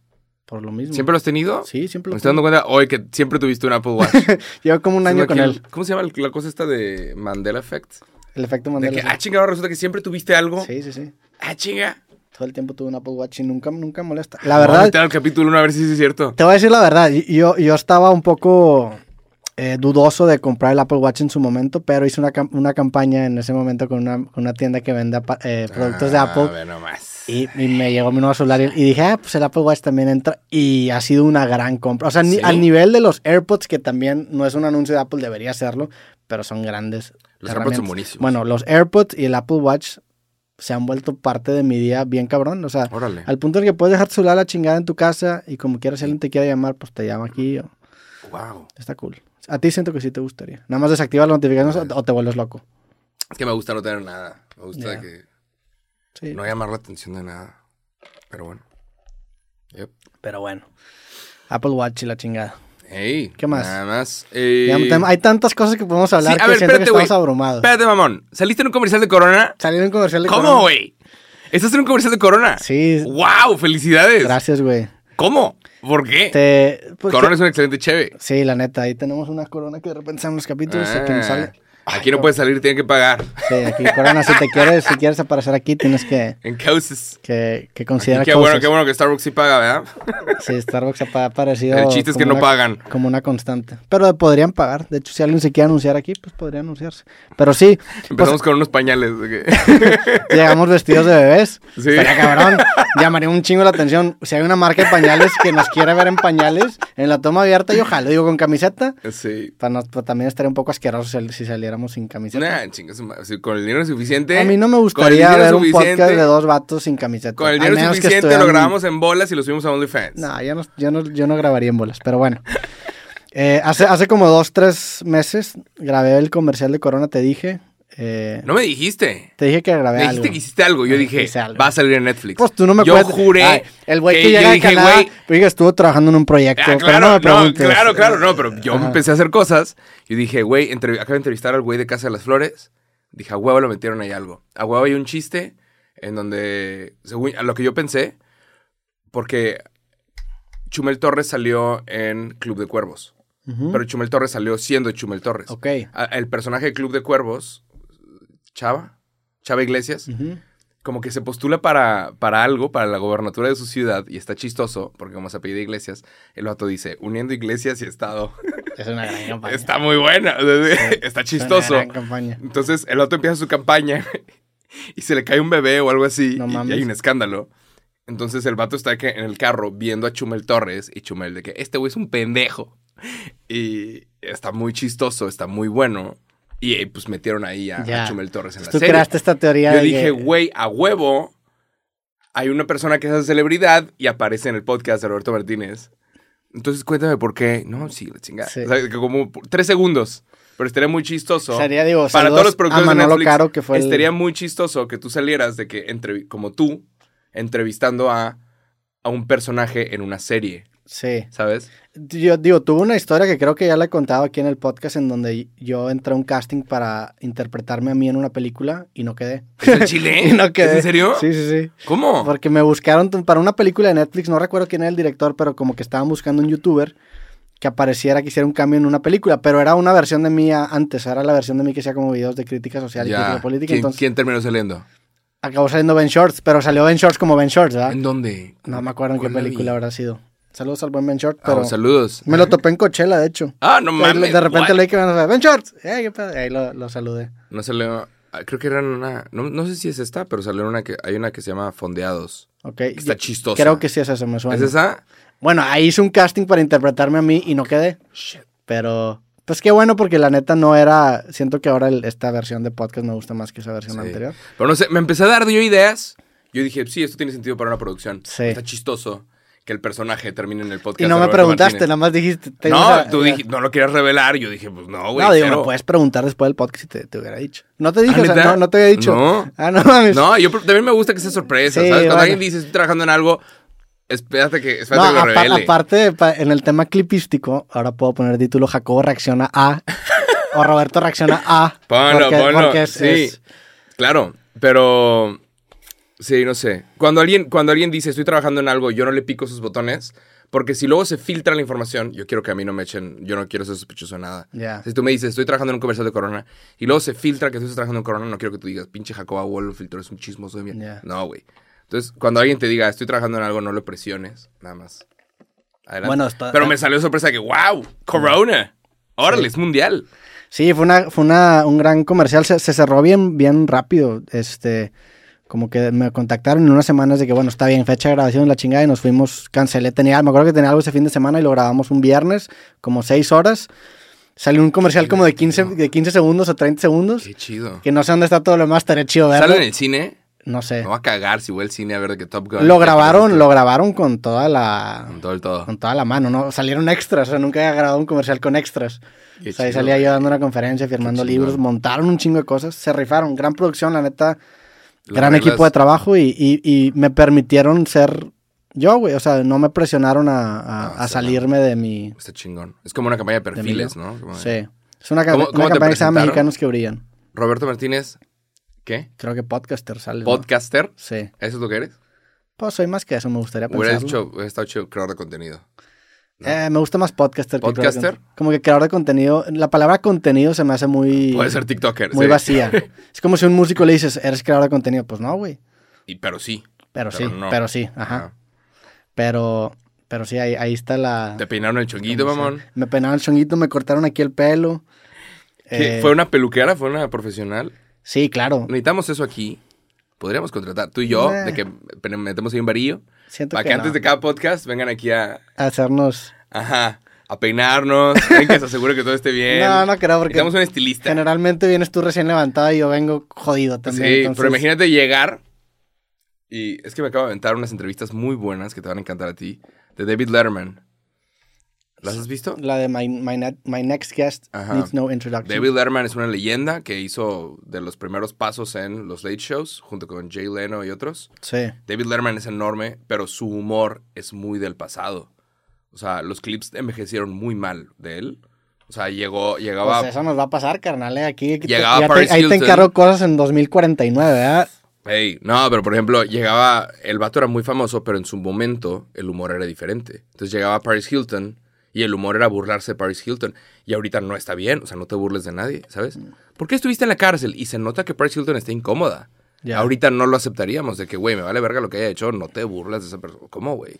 Por lo mismo. ¿Siempre lo has tenido? Sí, siempre Me lo estoy dando cuenta hoy que siempre tuviste un Apple Watch. Llevo como un año con él. ¿Cómo se llama la cosa esta de Mandela Effect? El efecto De Mandela. que, ah, chingado, resulta que siempre tuviste algo. sí, sí, sí. Ah, chinga. Todo el tiempo tuve un Apple Watch y nunca, nunca molesta. La Vamos a verdad, al capítulo 1 a ver si es cierto. te voy a decir la verdad. Yo, yo estaba un poco eh, dudoso de comprar el Apple Watch en su momento, pero hice una, una campaña en ese momento con una, con una tienda que vende eh, productos de Ah, Apple. nomás. Y, y me llegó mi nuevo celular y, y dije, ah, pues el Apple Watch también entra. Y ha sido una gran compra. O sea, al nivel de los AirPods, que también no es un anuncio de Apple, debería serlo, pero son grandes. Los AirPods son buenísimos. Bueno, los AirPods y el Apple Watch se han vuelto parte de mi día bien cabrón. O sea, Órale. al punto en que puedes dejar tu celular a la chingada en tu casa y como quieras, si alguien te quiere llamar, pues te llama aquí. o- Wow. Está cool. A ti siento que sí te gustaría. Nada más desactivar las notificaciones o- te vuelves loco. Es que me gusta no tener nada. Me gusta Ya. que Sí. no llamar la atención de nada. Pero bueno. Yep. Pero bueno. Apple Watch y la chingada. Hey, ¿Qué más? Nada más. Eh, Ya, Hay tantas cosas que podemos hablar Sí, a que ver, siento espérate, que estamos abrumados. Espérate, mamón. ¿Saliste en un comercial de Corona? Salir en comercial de ¿Cómo, Corona. güey? ¿Estás en un comercial de Corona? Sí, ¡Wow! ¡Felicidades! gracias, güey. ¿Cómo? ¿Por qué? Te- pues, Corona que- es un excelente cheve. Sí, la neta, ahí tenemos una corona que de repente salen los capítulos aquí nos Ah, sale. Aquí no puedes salir, tienen que pagar. Sí, aquí corona, si te quieres, si quieres aparecer aquí, tienes que, En cauces. que, que considerar qué bueno, qué bueno que Starbucks sí paga, ¿verdad? Sí, Starbucks ha aparecido. El chiste es que no una- pagan. Como una constante. Pero podrían pagar. De hecho, si alguien se quiere anunciar aquí, pues podría anunciarse. Pero sí, Empezamos con unos pañales. que- llegamos vestidos de bebés. Sí. Estaría cabrón. Llamaría un chingo la atención. Si hay una marca de pañales que nos quiere ver en pañales, en la toma abierta, yo ojalá, digo con camiseta. sí. Para no- pues también estaría un poco asqueroso si, si sin camiseta. Nah, con el dinero suficiente. A mí no me gustaría ver un podcast de dos vatos sin camiseta. Con el dinero suficiente lo grabamos en bolas y lo subimos a OnlyFans. No, yo no, yo no, yo no grabaría en bolas, pero bueno. Eh, hace, hace como dos, tres meses grabé el comercial de Corona, te dije. Eh, No me dijiste. Te dije que grabé Me algo. dijiste que hiciste algo. Yo dije, algo. va a salir en Netflix. Pues tú no me Yo puedes- juré. Ay, el güey que, llega a dije, Canadá, güey, oiga, estuvo trabajando en un proyecto. Ah, pero claro, no me no, preguntes. claro, claro, no, pero yo Ajá. empecé a hacer cosas y dije, güey, entre- acabo de entrevistar al güey de Casa de las Flores. Dije, a huevo lo metieron ahí algo. A huevo hay un chiste en donde, según a lo que yo pensé, porque Chumel Torres salió en Club de Cuervos. Pero Chumel Torres salió siendo Chumel Torres. Ok. El personaje de Club de Cuervos, Chava, Chava Iglesias, como que se postula para, para algo, para la gobernatura de su ciudad, y está chistoso, porque como se apellida Iglesias, el vato dice, uniendo Iglesias y Estado. Es una gran campaña. está muy buena, está Es chistoso. una gran campaña. Entonces el vato empieza su campaña y se le cae un bebé o algo así, No y- y, hay un escándalo. Entonces el vato está en el carro viendo a Chumel Torres y Chumel de que este güey es un pendejo. Y está muy chistoso, está muy bueno. Y eh, pues metieron ahí a. Chumel Torres en la Tú serie. creaste esta teoría Yo de dije, que- güey, a huevo. Hay una persona que es esa celebridad y aparece en el podcast de Roberto Martínez. Entonces cuéntame por qué. No, sí, la chingada. Sí. O sea, que como tres segundos. Pero estaría muy chistoso. Sería, digo, para todos los productores a de Netflix, Caro, que fue el- estaría muy chistoso que tú salieras de que, entre, como tú, entrevistando a, a un personaje en una serie, Sí. ¿sabes? Yo digo, tuve una historia que creo que ya la he contado aquí en el podcast en donde yo entré a un casting para interpretarme a mí en una película y no quedé. ¿Es el chile? y no quedé. ¿Es en serio? Sí, sí, sí. ¿Cómo? Porque me buscaron para una película de Netflix, no recuerdo quién era el director, pero como que estaban buscando un youtuber que apareciera, que hiciera un cambio en una película, pero era una versión de mí antes, era la versión de mí que hacía como videos de crítica social y Ya. crítica política, ¿Quién, entonces quién terminó saliendo? acabó saliendo Ben Shorts, pero salió Ben Shorts como Ben Shorts, ¿verdad? ¿En dónde? No me acuerdo en qué película habrá sido. Saludos al buen Ben Shorts, Ah, pero saludos. me lo topé en Coachella, de hecho. Ah, no mames. de repente que me Ben Shorts, ¡eh! Ahí lo, lo saludé. No salió. ah, Creo que eran una. No, no sé si es esta, pero salió una que. Hay una que se llama Fondeados. Ok. que Está chistosa. Creo que sí es esa, me suena. ¿Es esa? Bueno, ahí hice un casting para interpretarme a mí y no quedé. Shit. Pero, pues qué bueno, porque la neta no era. Siento que ahora el- esta versión de podcast me gusta más que esa versión Sí. anterior. Pero no sé, me empecé a dar yo ideas. Yo dije, sí, esto tiene sentido para una producción. Sí. Está chistoso que el personaje termine en el podcast. Y no me preguntaste, Martínez. nada más dijiste. te No, a- tú dijiste, no lo querías revelar. Yo dije, pues no, güey. No, digo, me puedes preguntar después del podcast si te, te hubiera dicho. No te dije, ¿Ah, o sea, no, no te había dicho. No. Ah, no mames. No, yo también me gusta que sea sorpresa, Sí, ¿sabes? Cuando alguien dice, estoy trabajando en algo, espérate que, No, espérate que lo revele. aparte, pa- en el tema clipístico, ahora puedo poner título Jacobo reacciona a. o Roberto reacciona a. Ponlo, porque, ponlo. porque es- sí, es- claro, pero sí, no sé. Cuando alguien, cuando alguien dice estoy trabajando en algo, yo no le pico sus botones, porque si luego se filtra la información, yo quiero que a mí no me echen, yo no quiero ser sospechoso de nada. Ya. Si tú me dices estoy trabajando en un comercial de Corona y luego se filtra que tú estás trabajando en Corona, no quiero que tú digas pinche Jacoba Wall filtró, es un chismoso de mierda. No, güey. Entonces, cuando alguien te diga estoy trabajando en algo, no lo presiones, nada más. Adelante. Bueno, está- Pero me salió sorpresa de que, wow, Corona. Órale, Sí. es mundial. Sí, fue una, fue una, un gran comercial. Se, se cerró bien, bien rápido. Este, como que me contactaron en unas semanas de que, bueno, está bien, fecha de grabación, la chingada, y nos fuimos, cancelé. Tenía, me acuerdo que tenía algo ese fin de semana y lo grabamos un viernes, como seis horas. Salió un comercial como de 15, de 15 segundos o 30 segundos. Qué chido. Que no sé dónde está todo lo demás, estaría chido verlo. ¿Sale en el cine? No sé. Me voy a cagar si voy al cine a ver de que Top Gun. Lo grabaron, lo grabaron con toda la Con todo el todo. con toda la mano, ¿no? Salieron extras, o sea, nunca había grabado un comercial con extras. Qué o sea, ahí chido, salía yo dando una conferencia, firmando libros, montaron un chingo de cosas, se rifaron, gran producción, la neta, gran reglas- equipo de trabajo y, y- y me permitieron ser yo, güey, o sea, no me presionaron a, a- Ah, a salirme de mi... Está chingón. Es como una campaña de perfiles. ¿no? Como de- Sí, es una, ¿Cómo- una cómo campaña que se llama? Mexicanos que Brillan. Roberto Martínez, ¿qué? Creo que podcaster sale. ¿no? ¿Podcaster? Sí. ¿Eso es lo que eres? Pues soy más que eso, me gustaría Hubiera pensarlo. dicho, hubiera estado chido creador de contenido. ¿No? Eh, me gusta más podcaster que ¿Podcaster? contenido. Como que creador de contenido. La palabra contenido se me hace muy. Puede ser TikToker. Muy sí. vacía. es como si a un músico le dices, eres creador de contenido. Pues no, güey. Y, pero sí. Pero, Pero sí, no. pero sí, ajá. Pero, pero sí, ahí, ahí está la. Te peinaron el chonguito, ¿cómo se- mamón. Me peinaron el chonguito, me cortaron aquí el pelo. Eh, ¿Fue una peluquera? ¿Fue una profesional? Sí, claro. Necesitamos eso aquí. Podríamos contratar tú y yo, Eh. de que metemos ahí un varillo. Siento Para que, que antes de cada podcast vengan aquí a, hacernos. ajá, a peinarnos, ven que se asegure que todo esté bien. No, no creo, porque Necesitamos un estilista. generalmente vienes tú recién levantada y yo vengo jodido también. sí, entonces- pero imagínate llegar y es que me acabo de aventar unas entrevistas muy buenas que te van a encantar a ti de David Letterman. ¿Las has visto? La de My, my, Ne- My Next Guest Ajá. Needs No Introduction. David Letterman es una leyenda que hizo de los primeros pasos en los late shows, junto con Jay Leno y otros. Sí. David Letterman es enorme, pero su humor es muy del pasado. O sea, los clips envejecieron muy mal de él. O sea, llegó, llegaba... Pues eso nos va a pasar, carnal. eh. Aquí, te- Llegaba ya te- Paris ahí te encargo cosas en 2049, ¿verdad? Hey, no, pero por ejemplo, llegaba, el vato era muy famoso, pero en su momento el humor era diferente. Entonces llegaba Paris Hilton y el humor era burlarse de Paris Hilton. Y ahorita no está bien, o sea, no te burles de nadie, ¿sabes? ¿Por qué estuviste en la cárcel? Y se nota que Paris Hilton está incómoda. Ya. Ahorita no lo aceptaríamos, de que, güey, me vale verga lo que haya hecho, no te burlas de esa persona. ¿Cómo, güey?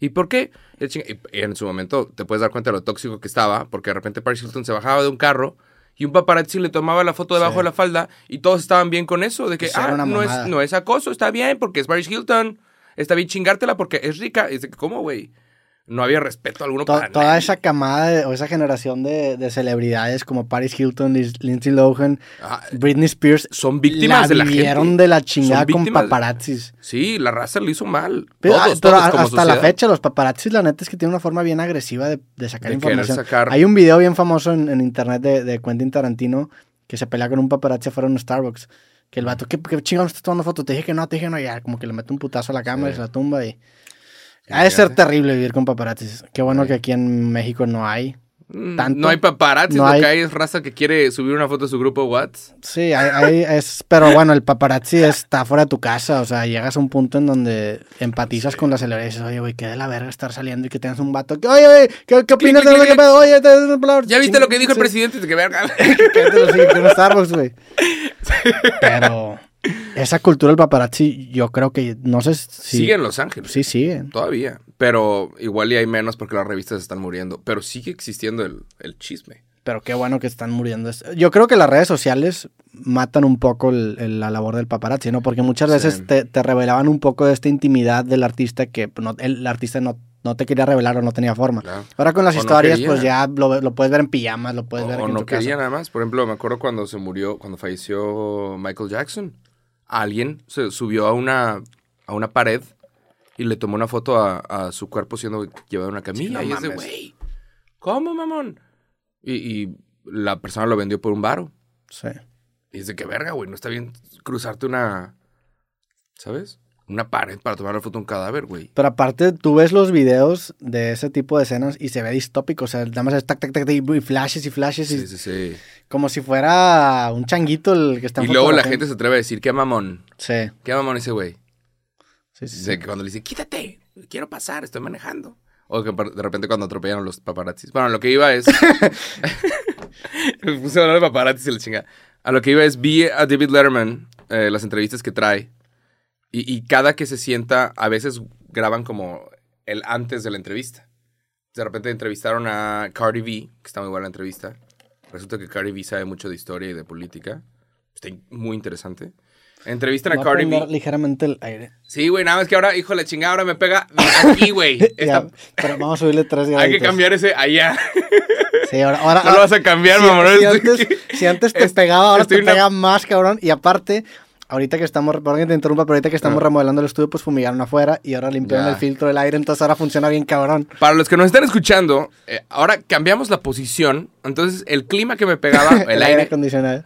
¿Y por qué? Y en su momento te puedes dar cuenta de lo tóxico que estaba, porque de repente Paris Hilton se bajaba de un carro y un paparazzi le tomaba la foto debajo Sí. de la falda y todos estaban bien con eso, de que, ah, no es, no es acoso, está bien, porque es Paris Hilton. Está bien chingártela porque es rica. Y dice, ¿cómo, güey? No había respeto alguno To- para toda nadie. esa camada de- o esa generación de, de celebridades como Paris Hilton, Lindsay Lohan, Britney Spears, son víctimas la de la vivieron gente. de la chingada con de- paparazzis. Sí, la raza lo hizo mal. Pero, Todos, ah, pero todos hasta la fecha los paparazzis la neta es que tienen una forma bien agresiva de, de sacar información. sacar- Hay un video bien famoso en, en internet de, Quentin Tarantino que se pelea con un paparazzi afuera de un Starbucks. Que el vato, ¿qué, qué chingón estás tomando fotos? Te dije que no, te dije que no, ya, como que le mete un putazo a la cámara y se la tumba y... Ha de ser terrible vivir con paparazzis. Qué bueno Sí. que aquí en México no hay. Mm, tanto. No hay paparazzi, No lo hay- que hay es raza que quiere subir una foto de su grupo WhatsApp. Sí, hay, hay- es, pero bueno, el paparazzi está fuera de tu casa, o sea, llegas a un punto en donde empatizas con la celebridad y dices, oye, güey, qué de la verga estar saliendo y que tengas un vato que, oye, güey, ¿qué, qué opinas de lo que pedo? Oye, te. ¿Ya viste lo que dijo el presidente? Que verga. que no Starbucks, güey. Pero esa cultura del paparazzi, yo creo que, no sé si... Sigue en Los Ángeles. Sí, siguen. Todavía. Pero igual y hay menos porque las revistas están muriendo. Pero sigue existiendo el, el chisme. Pero qué bueno que están muriendo. Yo creo que las redes sociales matan un poco el- el- la labor del paparazzi, ¿no? Porque muchas veces Sí. te, te revelaban un poco de esta intimidad del artista que no- el, artista no, no te quería revelar o no tenía forma. Claro. Ahora con las O no historias, pues ya lo, lo puedes ver en pijamas, lo puedes ver o en no tu casa. quería nada más. Por ejemplo, me acuerdo cuando se murió, cuando falleció Michael Jackson. Alguien se subió a una, a una pared y le tomó una foto a, a su cuerpo siendo llevado en una camilla. no y es de, güey, ¿cómo, mamón? Y, y la persona lo vendió por un varo. Sí. Y es de que verga, güey, no está bien cruzarte una, ¿sabes? Una pared para tomar la foto de un cadáver, güey. Pero aparte, tú ves los videos de ese tipo de escenas y se ve distópico. O sea, nada más es tac, tac, tac, tac, y flashes y flashes. y Sí, sí, sí. Como si fuera un changuito el que está Y luego la gente se atreve a decir, qué mamón, Sí, qué mamón ese güey. sí, sí. que cuando le dice, quítate, quiero pasar, estoy manejando. O que de repente cuando atropellan a los paparazzis. Bueno, lo que iba es. Me puse a hablar de paparazzis y la chinga. A lo que iba es, vi a David Letterman, eh, las entrevistas que trae. Y, y cada que se sienta, a veces graban como el antes de la entrevista. De repente entrevistaron a Cardi B, que está muy buena la entrevista. Resulta que Cardi B sabe mucho de historia y de política. Está muy interesante. Entrevistan a Voy a Cardi B. ligeramente el aire. Sí, güey, nada más que ahora, hijo de la chingada, ahora me pega aquí, güey. Esta- pero vamos a subirle tres Hay que graditos. cambiar ese allá. Sí, ahora, ahora, No lo vas a cambiar, si, mamón. si antes, si antes te pegaba, ahora te una- pega más, cabrón. Y aparte, ahorita que estamos, perdón que te interrumpa, pero ahorita que estamos Ah. remodelando el estudio, pues fumigaron afuera y ahora limpiaron Ya. el filtro del aire, entonces ahora funciona bien, cabrón. Para los que nos están escuchando, eh, ahora cambiamos la posición. Entonces, el clima que me pegaba, el, aire, acondicionado.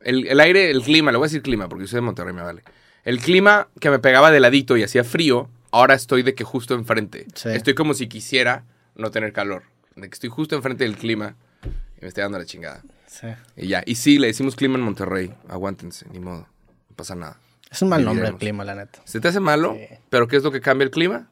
el, el aire, el clima, le voy a decir clima porque soy de Monterrey, me vale. El clima que me pegaba de ladito y hacía frío, ahora estoy de que justo enfrente. Sí. Estoy como si quisiera no tener calor. De que estoy justo enfrente del clima y me estoy dando la chingada. Sí. Y ya. Y sí, le decimos clima en Monterrey. Aguántense, ni modo. No pasa nada. Es un mal nombre el clima, la neta. ¿Se te hace malo? Sí. ¿Pero qué es lo que cambia el clima?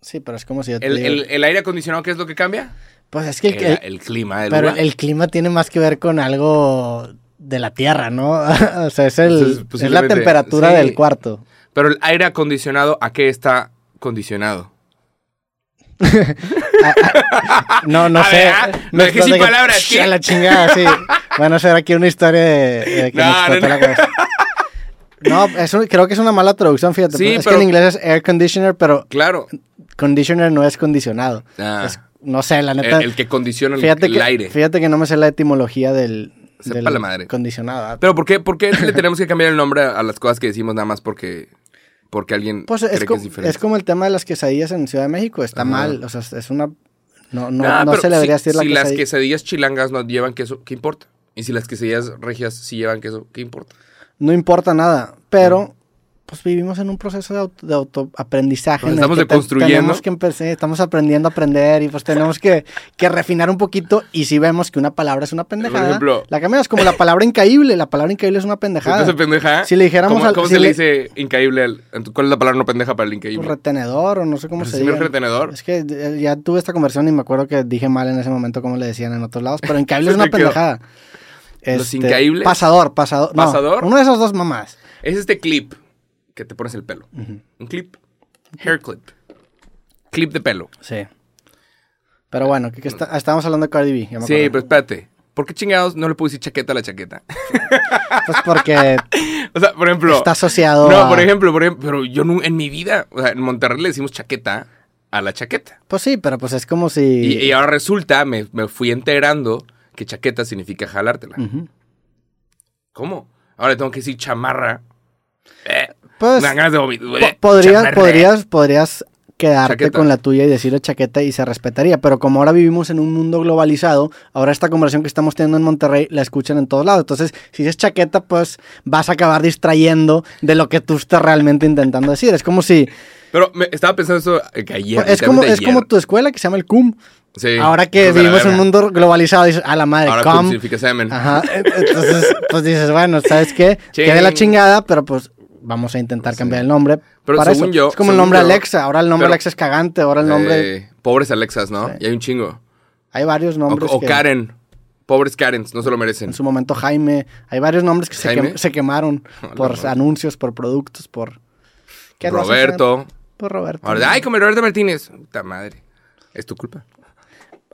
Sí, pero es como si yo te ¿El, digo- el- el aire acondicionado qué es lo que cambia? Pues es que el, El, el- clima pero lugar. el clima tiene más que ver con algo de la tierra, ¿no? o sea, es, el, Entonces, es la temperatura sí. del cuarto. Pero el aire acondicionado, ¿a qué está condicionado? No, no A sé. ver, ah, No dejé sin palabras. A la chingada, sí. Van a hacer aquí una historia de, de que No, me no, explotó no. la cabeza. No, es un- creo que es una mala traducción, fíjate. Sí, es pero- que en inglés es air conditioner, pero Claro. conditioner no es condicionado. Ah, Es- no sé, la neta. el que condiciona el, fíjate, el que, aire. fíjate que no me sé la etimología del, Sepa del la madre. condicionado. ¿ah? Pero ¿por qué, por qué le tenemos que cambiar el nombre a las cosas que decimos nada más porque, porque alguien Pues cree es, que es diferente? es como el tema de las quesadillas en Ciudad de México. Está Ajá. mal. O sea, es una. No, no, Nah, no se le debería si, decir la si las quesadilla. quesadillas chilangas no llevan queso, ¿qué importa? Y si las quesadillas regias sí llevan queso, ¿qué importa? No importa nada, pero pues vivimos en un proceso de, auto, de autoaprendizaje. En el estamos que te- deconstruyendo. Tenemos que empezar, estamos aprendiendo a aprender y pues tenemos que, que refinar un poquito y si vemos que una palabra es una pendejada, ejemplo- la cambiamos como la palabra incaíble, la palabra increíble es una pendejada. ¿Entonces pendeja? Si le dijéramos ¿Cómo, al- cómo si se le le- dice increíble? al- ¿Cuál es la palabra no pendeja para el Pues, increíble? retenedor o no sé cómo ¿Pero se retenedor? Es que eh, ya tuve esta conversión y me acuerdo que dije mal en ese momento como le decían en otros lados, pero increíble es una quedó. Este, ¿Los incaíbles? Pasador, pasador. No, ¿Pasador? Uno de esas dos mamás. Es este clip que te pones el pelo. Un clip. Hair clip. Clip de pelo. Sí. Pero bueno, que, que está- estábamos hablando de Cardi B. Sí, pero espérate. ¿Por qué chingados no le puedo decir chaqueta a la chaqueta? Pues porque o sea, por ejemplo. está asociado No, a- por ejemplo, por ejemplo, pero yo nu- en mi vida, o sea, en Monterrey le decimos chaqueta a la chaqueta. Pues sí, pero pues es como si... Y, y ahora resulta, me, me fui enterando que chaqueta significa jalártela. ¿Cómo? Ahora tengo que decir chamarra. Eh, Pues, ganas de po- Eh, podrías, podrías, podrías quedarte Chaqueta. con la tuya y decirle chaqueta y se respetaría. Pero como ahora vivimos en un mundo globalizado, ahora esta conversación que estamos teniendo en Monterrey la escuchan en todos lados. Entonces, si dices chaqueta, pues vas a acabar distrayendo de lo que tú estás realmente intentando decir. Es como si... Pero me, estaba pensando eso eh, que ayer. es, como, es como tu escuela que se llama el CUM. Sí. Ahora que la vivimos en un mundo globalizado, dices, a la madre, Ahora cum. significa semen. Ajá. Entonces, pues dices, bueno, ¿sabes qué? Ching. Quede la chingada, pero pues vamos a intentar cambiar el nombre. Pero para según eso. yo- es como el nombre yo- Alexa. Ahora el nombre pero- Alexa es cagante. Ahora el nombre. Eh, pobres Alexas, ¿no? Sí. Y hay un chingo. Hay varios nombres. o que- Karen. Pobres Karens, no se lo merecen. En su momento Jaime. Hay varios nombres que se, ¿Jaime? quem- se quemaron por anuncios, por productos, por. ¿Qué? Roberto. Por Roberto. Ay, como Roberto Martínez. Puta madre. Es tu culpa.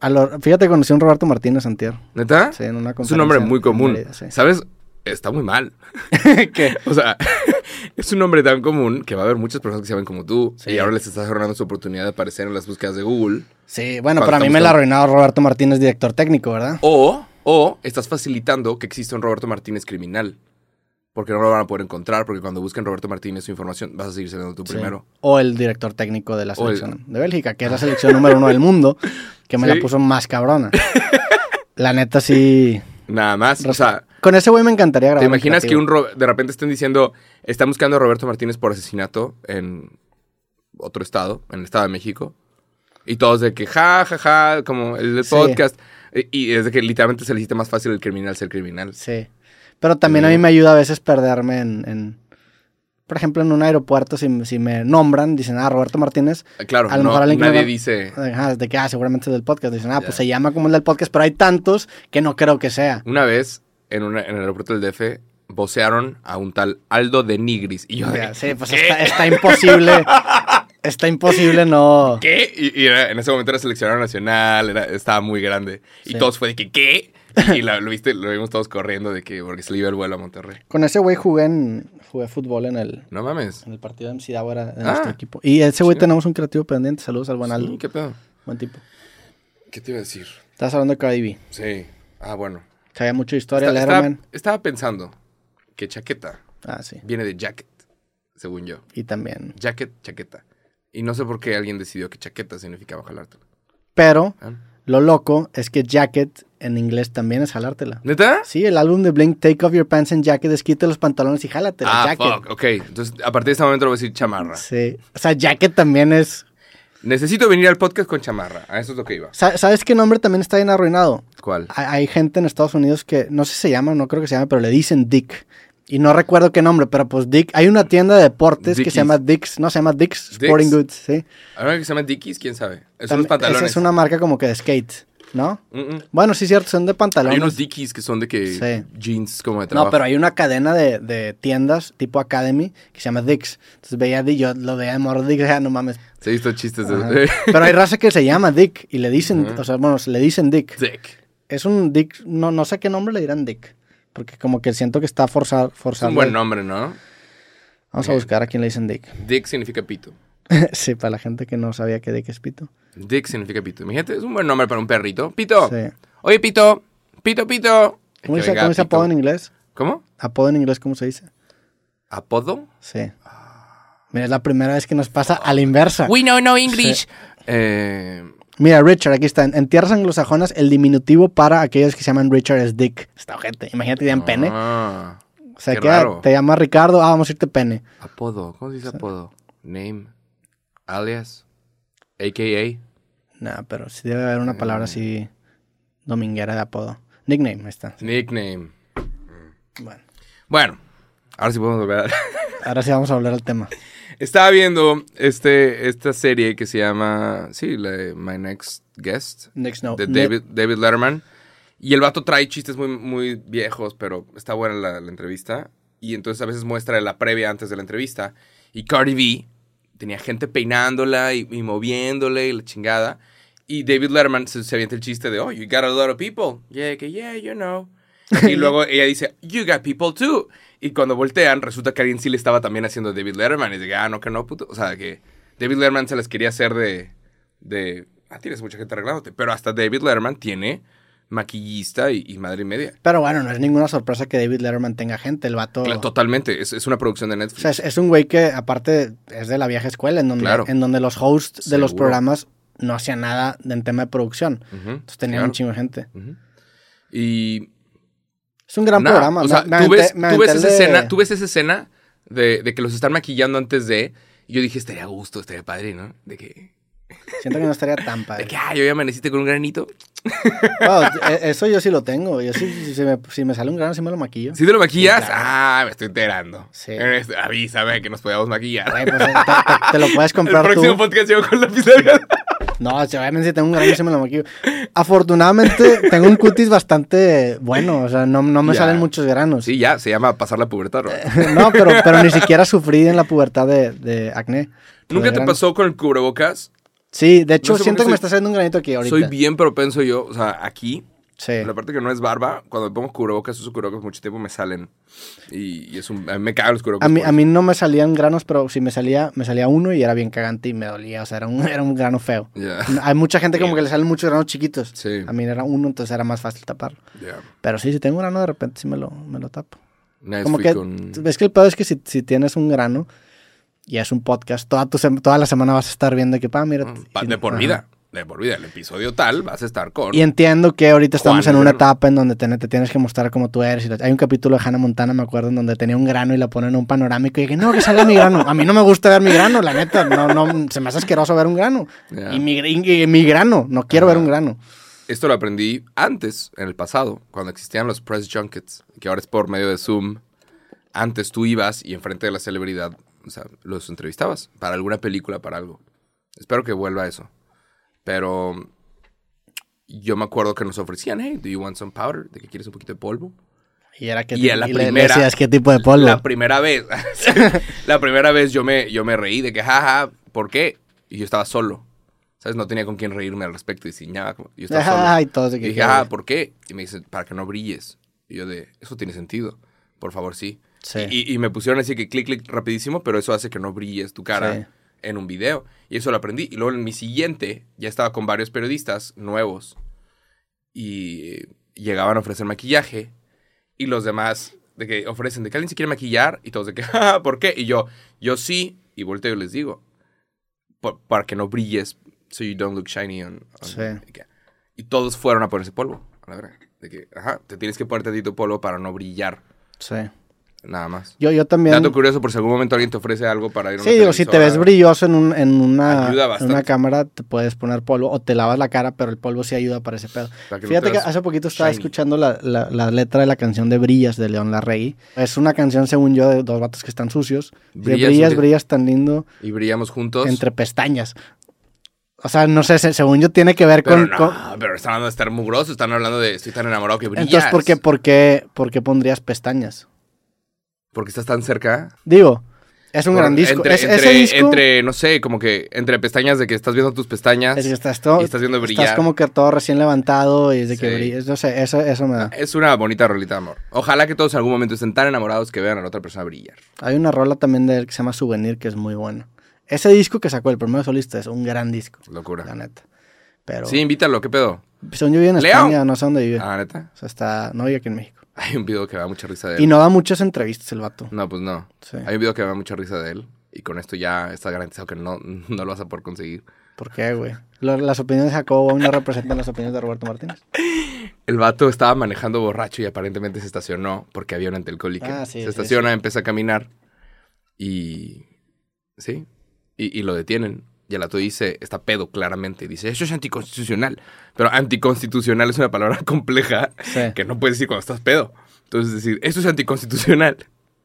A lo- Fíjate, conocí a un Roberto Martínez Antier. ¿Neta? Sí, en una es un nombre muy común. Sí. ¿Sabes? Está muy mal. ¿Qué? O sea, es un nombre tan común que va a haber muchas personas que se llaman como tú. Sí. Y ahora les estás arruinando su oportunidad de aparecer en las búsquedas de Google. Sí, bueno, Cuando pero a mí me la ha arruinado Roberto Martínez, director técnico, ¿verdad? O, o estás facilitando que exista un Roberto Martínez criminal. Porque no lo van a poder encontrar, porque cuando busquen Roberto Martínez su información, vas a seguir saliendo tú Sí. primero. O el director técnico de la el- selección de Bélgica, que es la selección número uno del mundo, que me Sí. la puso más cabrona. La neta sí. Nada más. O sea, Con ese güey me encantaría grabar. ¿te imaginas que un de repente estén diciendo, están buscando a Roberto Martínez por asesinato en otro estado, en el estado de México? Y todos de que, ja, ja, ja, como el Sí. podcast. Y, y es de que literalmente se le hiciste más fácil el criminal ser criminal. Sí. Pero también a mí me ayuda a veces perderme en. en- por ejemplo, en un aeropuerto, si, si me nombran, dicen, ah, Roberto Martínez. Eh, Claro, A lo no, mejor alguien nadie me- dice... Ajá, de que, ah, seguramente es del podcast. Dicen, ah, Ya. pues se llama como el del podcast, pero hay tantos que no creo que sea. Una vez, en, una- en el aeropuerto del DF, vocearon a un tal Aldo de Nigris. Y yo Ya, sí, pues ¿qué? está, está imposible. está imposible no. ¿Qué? Y, y era- en ese momento era seleccionador nacional, era- estaba muy grande. Y Sí. todos fue de que, ¿qué? Y la- lo viste, lo vimos todos corriendo de que, porque se le iba el vuelo a Monterrey. Con ese güey jugué, en, jugué fútbol en el, No mames. en el partido de MC Dávora de Ah. nuestro equipo. Y ese güey tenemos un creativo pendiente. Saludos al buen Aldo. Sí, ¿qué pedo? Buen tipo. ¿Qué te iba a decir? Estás hablando de Cardi. Sí. Ah, bueno. Sabía mucho de historia, Está- estaba, estaba pensando que chaqueta Ah, sí. viene de jacket, según yo. Y también. Jacket, chaqueta. Y no sé por qué alguien decidió que chaqueta significaba jalártela. Pero ¿Ah? lo loco es que jacket en inglés también es jalártela. ¿Neta? Sí, el álbum de Blink, Take Off Your Pants and Jacket, es quita los pantalones y jálatela. Ah, jacket. fuck. Ok, entonces a partir de este momento le voy a decir chamarra. Sí. O sea, jacket también es. Necesito venir al podcast con chamarra. A eso es lo que iba. Sa- ¿Sabes qué nombre también está bien arruinado? ¿Cuál? Hay, hay gente en Estados Unidos que no sé si se llama, no creo que se llame, pero le dicen Dick. Y no recuerdo qué nombre, pero pues Dick. Hay una tienda de deportes que se llama Dick's, no, se llama Dick's Sporting Dick's. Goods, sí. Ahora que se llama Dickies, ¿quién sabe? Es unos pantalones. Esa es una marca como que de skate, ¿no? Mm, mm. Bueno, sí, cierto, son de Hay pantalones. unos Dickies que son de que Sí. jeans como de trabajo. No, pero hay una cadena de, de tiendas tipo Academy que se llama Dick's. Entonces veía Dick, yo lo veía de morro Dick, ya no mames. Se he visto chistes de... Pero hay raza que se llama Dick y le dicen, o sea, bueno, le dicen Dick. Dick. Es un Dick, no, no sé qué nombre le dirán Dick. Porque como que siento que está forzado. Es un buen nombre, ¿no? Vamos a buscar a quién le dicen Dick. Dick significa pito. sí, para la gente que no sabía que Dick es pito. Dick significa pito. Imagínate, es un buen nombre para un perrito. Pito. Sí. Oye, pito. Pito, pito. ¿Cómo Que dice, venga cómo apodo en inglés? ¿Cómo? Apodo en inglés, ¿cómo se dice? ¿Apodo? Sí. Mira, es la primera vez que nos pasa a la inversa. We know no English. Eh, Mira, Richard, aquí está. En, en tierras anglosajonas, el diminutivo para aquellos que se llaman Richard es Dick. Está ojete. Imagínate digan pene. Ah, O sea, qué que raro. te llama Ricardo, ah, vamos a irte pene. apodo. ¿Cómo se dice apodo? Name. Alias. AKA. Nah, pero sí debe haber una palabra así dominguera de apodo. Nickname, ahí está. Nickname. Bueno, Bueno, ahora sí podemos volver ahora sí vamos a volver al tema. Estaba viendo este, esta serie que se llama, sí, la My Next Guest, Next no. de Ne- David, David Letterman. Y el vato trae chistes muy, muy viejos, pero está buena la, la entrevista. Y entonces a veces muestra la previa antes de la entrevista. Y Cardi B tenía gente peinándola y, y moviéndole y la chingada. Y David Letterman se, se avienta el chiste de, oh, you got a lot of people. Yeah, que yeah, you know. Y luego ella dice, you got people too. Y cuando voltean, resulta que alguien sí le estaba también haciendo David Letterman. Y dice, ah, no, que no, puto. O sea, que David Letterman se las quería hacer de, de, ah, tienes mucha gente arreglándote. Pero hasta David Letterman tiene maquillista y, y madre y media. Pero bueno, no es ninguna sorpresa que David Letterman tenga gente. El vato. Claro, Totalmente, es, es una producción de O Netflix. sea, es, es un güey que aparte es de la vieja escuela, en donde, Claro. en donde los hosts de los programas no hacían nada en tema de producción. Entonces tenían claro. un chingo de gente. Y Es un gran programa. O sea, Me- tú, ves, me tú ves aventé esa de- escena, tú ves esa escena de, de que los están maquillando antes de. Y yo dije, estaría a gusto, estaría padre, ¿no? De que. Siento que no estaría tan De padre. que, ah, yo ya amaneciste con un granito. E- eso yo sí lo tengo. Yo sí, si, si me, si me sale un grano, sí me lo maquillo. ¿Sí te lo maquillas? Sí, claro. Ah, me estoy enterando. Sí. Avísame que nos podíamos maquillar. Güey, pues, te, te- te lo puedes El comprar próximo tú. podcast yo con la pizarra. No, si obviamente si tengo un grano, sí me lo maquillo. Afortunadamente, tengo un cutis bastante bueno. O sea, no, no me Ya. salen muchos granos. Sí, ya, se llama pasar la pubertad, ¿no? no, pero, pero ni siquiera sufrí en la pubertad de, de acné. ¿Nunca De te granos. pasó con el cubrebocas? Sí, de hecho, No sé por siento que me soy- está saliendo un granito aquí ahorita. Soy bien propenso yo, o sea, aquí, Sí. en la parte que no es barba, cuando me pongo cubrebocas, uso cubrebocas mucho tiempo, me salen. Y, y es un, a mí me cagan los cubrebocas. A mí, a mí no me salían granos, pero si me salía, me salía uno y era bien cagante y me dolía. O sea, era un, era un grano feo. Hay mucha gente como que le salen muchos granos chiquitos. Sí. A mí era uno, entonces era más fácil taparlo. Pero sí, si tengo un grano, de repente sí me lo, me lo tapo. Vez Como que, con... ves que el pedo es que si, si tienes un grano y es un podcast, toda, tu toda la semana vas a estar viendo que, pa, mira. Mm, pa- y- De por ajá. vida. De por vida. El episodio tal vas a estar con... Y entiendo que ahorita estamos Juan en una etapa en donde te, te tienes que mostrar como tú eres. hay un capítulo de Hannah Montana, me acuerdo, en donde tenía un grano y la ponen en un panorámico y dije, no, que salga mi grano. A mí no me gusta ver mi grano, la neta. No, no, se me hace asqueroso ver un grano. Y, mi, y- y mi grano, no quiero Ajá. ver un grano. Esto lo aprendí antes, en el pasado, cuando existían los press junkets, que ahora es por medio de Zoom. Antes tú ibas y enfrente de la celebridad, o sea, los entrevistabas para alguna película, para algo. Espero que vuelva eso. Pero yo me acuerdo que nos ofrecían, hey, do you want some powder? ¿De que quieres un poquito de polvo? Y era que Y a la y primera- decías qué tipo de polvo. La primera vez, la primera vez yo me, yo me reí de que, jaja, ¿por qué? Y yo estaba solo. ¿Sabes? No tenía con quién reírme al respecto y como- Yo estaba solo. Ay, todos de Y dije, ah, ¿por qué? Y me dice, para que no brilles. Y yo de, eso tiene sentido. Por favor, sí. Sí. Y, y me pusieron así que clic, clic rapidísimo, pero eso hace que no brilles tu cara Sí. en un video. Y eso lo aprendí. Y luego en mi siguiente ya estaba con varios periodistas nuevos. Y llegaban a ofrecer maquillaje. Y los demás de que ofrecen de que alguien se quiere maquillar. Y todos de que, "Ah, ¿por qué? Y yo, yo sí. Y volteo y les digo, "Por- para que no brilles, so you don't look shiny on... on- Sí. Y todos fueron a ponerse polvo. A la verga. De que, ajá, te tienes que poner tantito polvo para no brillar. Sí. Nada más. Yo, yo también. Dato curioso, por si algún momento alguien te ofrece algo para ir a una Sí, digo, si te ves brilloso en, un, en, una, en una cámara, te puedes poner polvo o te lavas la cara, pero el polvo sí ayuda para ese pedo. Para que no Fíjate te que hace poquito estaba shiny. escuchando la, la- la letra de la canción de Brillas de León Larregui. Es una canción, según yo, de dos vatos que están sucios. De Brillas, brillas, brillas tan lindo Y brillamos juntos. entre pestañas. O sea, no sé, se- según yo tiene que ver Pero con... no, con- pero están hablando de estar mugroso, están hablando de estoy tan enamorado que brillas. Entonces, ¿por qué, por, qué, ¿por qué pondrías pestañas? Porque estás tan cerca. Digo, es un Por- gran disco. Entre, Es- entre, ese disco... entre, no sé, como que entre pestañas de que estás viendo tus pestañas. es que estás, todo, y estás viendo brillar. estás como que todo recién levantado y es de que brillas. No sé, eso, eso me da. Es una bonita rolita de amor. Ojalá que todos en algún momento estén tan enamorados que vean a la otra persona brillar. Hay una rola también de él que se llama Souvenir, que es muy buena. Ese disco que sacó el primero solista es un gran disco, la Locura. neta. Pero Sí, invítalo, ¿qué pedo? según yo vive en. España, no sé dónde vive. Ah, neta. O sea, está, no vive aquí en México. Hay un video que me da mucha risa de él. Y no da muchas entrevistas el vato. No, pues no. Sí. Hay un video que me da mucha risa de él. Y con esto ya está garantizado que no, no lo vas a poder conseguir. ¿Por qué, güey? Las opiniones de Jacobo Wong no representan las opiniones de Roberto Martínez. El vato estaba manejando borracho y aparentemente se estacionó porque había una antialcohólica. Ah, sí, se sí, estaciona, empieza a caminar y... Sí. Y, y lo detienen. Y el vato dice, está pedo claramente. Dice, eso es anticonstitucional. Pero anticonstitucional es una palabra compleja Sí. que no puedes decir cuando estás pedo. Entonces decir, eso es anticonstitucional.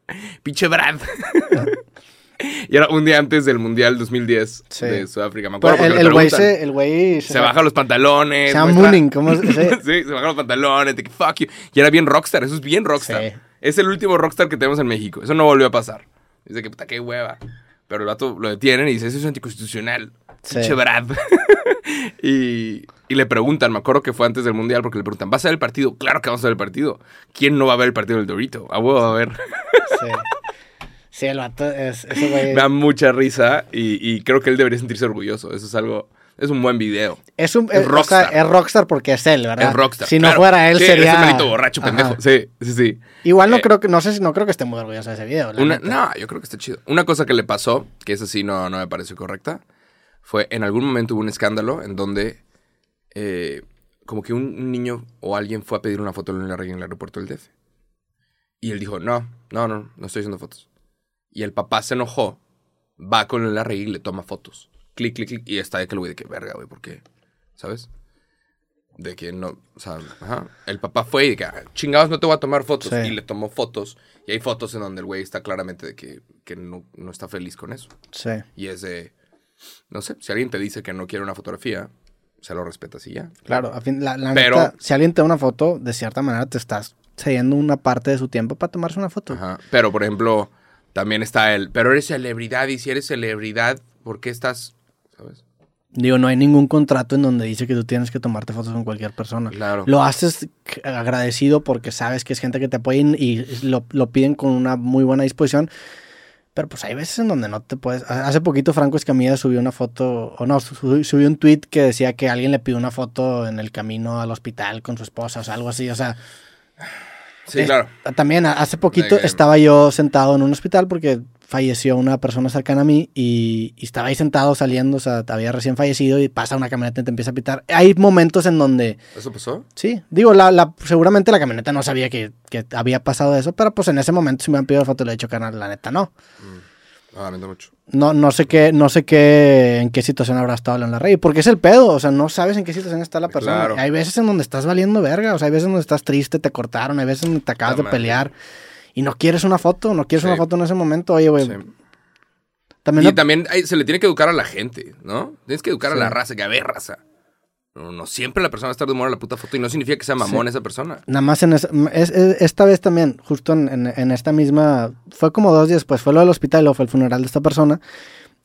Pinche Brad. y era un día antes del Mundial 2010 Sí. de Sudáfrica. Me acuerdo Pero el, güey se, el güey Se baja los pantalones. Se llama Mooning, ¿cómo se- sí. sí, se baja los pantalones, de que fuck you. Y era bien rockstar, eso es bien rockstar. Sí. Es el último rockstar que tenemos en México. Eso no volvió a pasar. Dice que puta, qué hueva. Pero el vato lo detienen y dice, eso es anticonstitucional. Sí. Brad. y, y le preguntan, me acuerdo que fue antes del Mundial, porque le preguntan, ¿vas a ver el partido? Claro que vamos a ver el partido. ¿Quién no va a ver el partido del Dorito? A huevo va a ver. Sí. Sí, el vato es, ese güey. Me da mucha risa y, y creo que él debería sentirse orgulloso. Eso es algo, es un buen video. Es un es es, rockstar. O sea, es rockstar porque es él, ¿verdad? Es rockstar. Si claro. no fuera él Sí, sería. Es un borracho, Ajá. pendejo. Sí, sí, sí. Igual no Eh, creo que, no sé si no creo que esté muy orgulloso de ese video. la Una- no, yo creo que está chido. Una cosa que le pasó, que esa sí no, no me pareció correcta, fue en algún momento hubo un escándalo en donde eh, como que un, un niño o alguien fue a pedir una foto de Luna Rey en el aeropuerto del DF. Y él dijo, no, no, no, no estoy haciendo fotos. Y el papá se enojó, va con Luna Rey y le toma fotos. Clic, clic, clic. Y está de que el güey de que verga, güey, ¿por qué? ¿Sabes? De que no, o sea, ajá. El papá fue y de que, "Ah, chingados, no te voy a tomar fotos. Sí. Y le tomó fotos. Y hay fotos en donde el güey está claramente de que, que no, no está feliz con eso. Sí. Y es de, no sé, si alguien te dice que no quiere una fotografía, se lo respetas y ya. Claro, a fin, la, la Pero- neta, si alguien te da una foto, de cierta manera te estás cediendo una parte de su tiempo para tomarse una foto. Ajá. Pero, por ejemplo, también está el, pero eres celebridad y si eres celebridad, ¿por qué estás, sabes? Digo, no hay ningún contrato en donde dice que tú tienes que tomarte fotos con cualquier persona. Claro. Lo haces agradecido porque sabes que es gente que te apoya y lo, lo piden con una muy buena disposición. Pero pues hay veces en donde no te puedes... Hace poquito Franco Escamilla subió una foto, o no, su- subió un tweet que decía que alguien le pidió una foto en el camino al hospital con su esposa, o sea, algo así, o sea... Sí, claro. También hace poquito estaba yo sentado en un hospital porque falleció una persona cercana a mí y, y estaba ahí sentado saliendo, o sea, había recién fallecido y pasa una camioneta y te empieza a pitar. Hay momentos en donde, ¿Eso pasó? sí, digo, la, la- seguramente la camioneta no sabía que, que había pasado eso, pero pues en ese momento si me han pedido foto le he dicho, carnal, la neta no. Ah, lamento mucho. No, no sé qué, no sé qué, en qué situación habrá estado León Larrey, porque es el pedo, o sea, no sabes en qué situación está la persona. Claro. Hay veces en donde estás valiendo verga, o sea, hay veces en donde estás triste, te cortaron, hay veces en donde te acabas La de madre. pelear y no quieres una foto, no quieres Sí. una foto en ese momento, oye, güey. Sí. También Y no- también hay- se le tiene que educar a la gente, ¿no? Tienes que educar Sí. a la raza, que a ver, raza. No, no siempre la persona va a estar de humor a la puta foto y no significa que sea mamón esa persona. Nada más en esa- es- es- esta vez también, justo en, en- en esta misma, fue como dos días después, fue lo del hospital y luego fue el funeral de esta persona.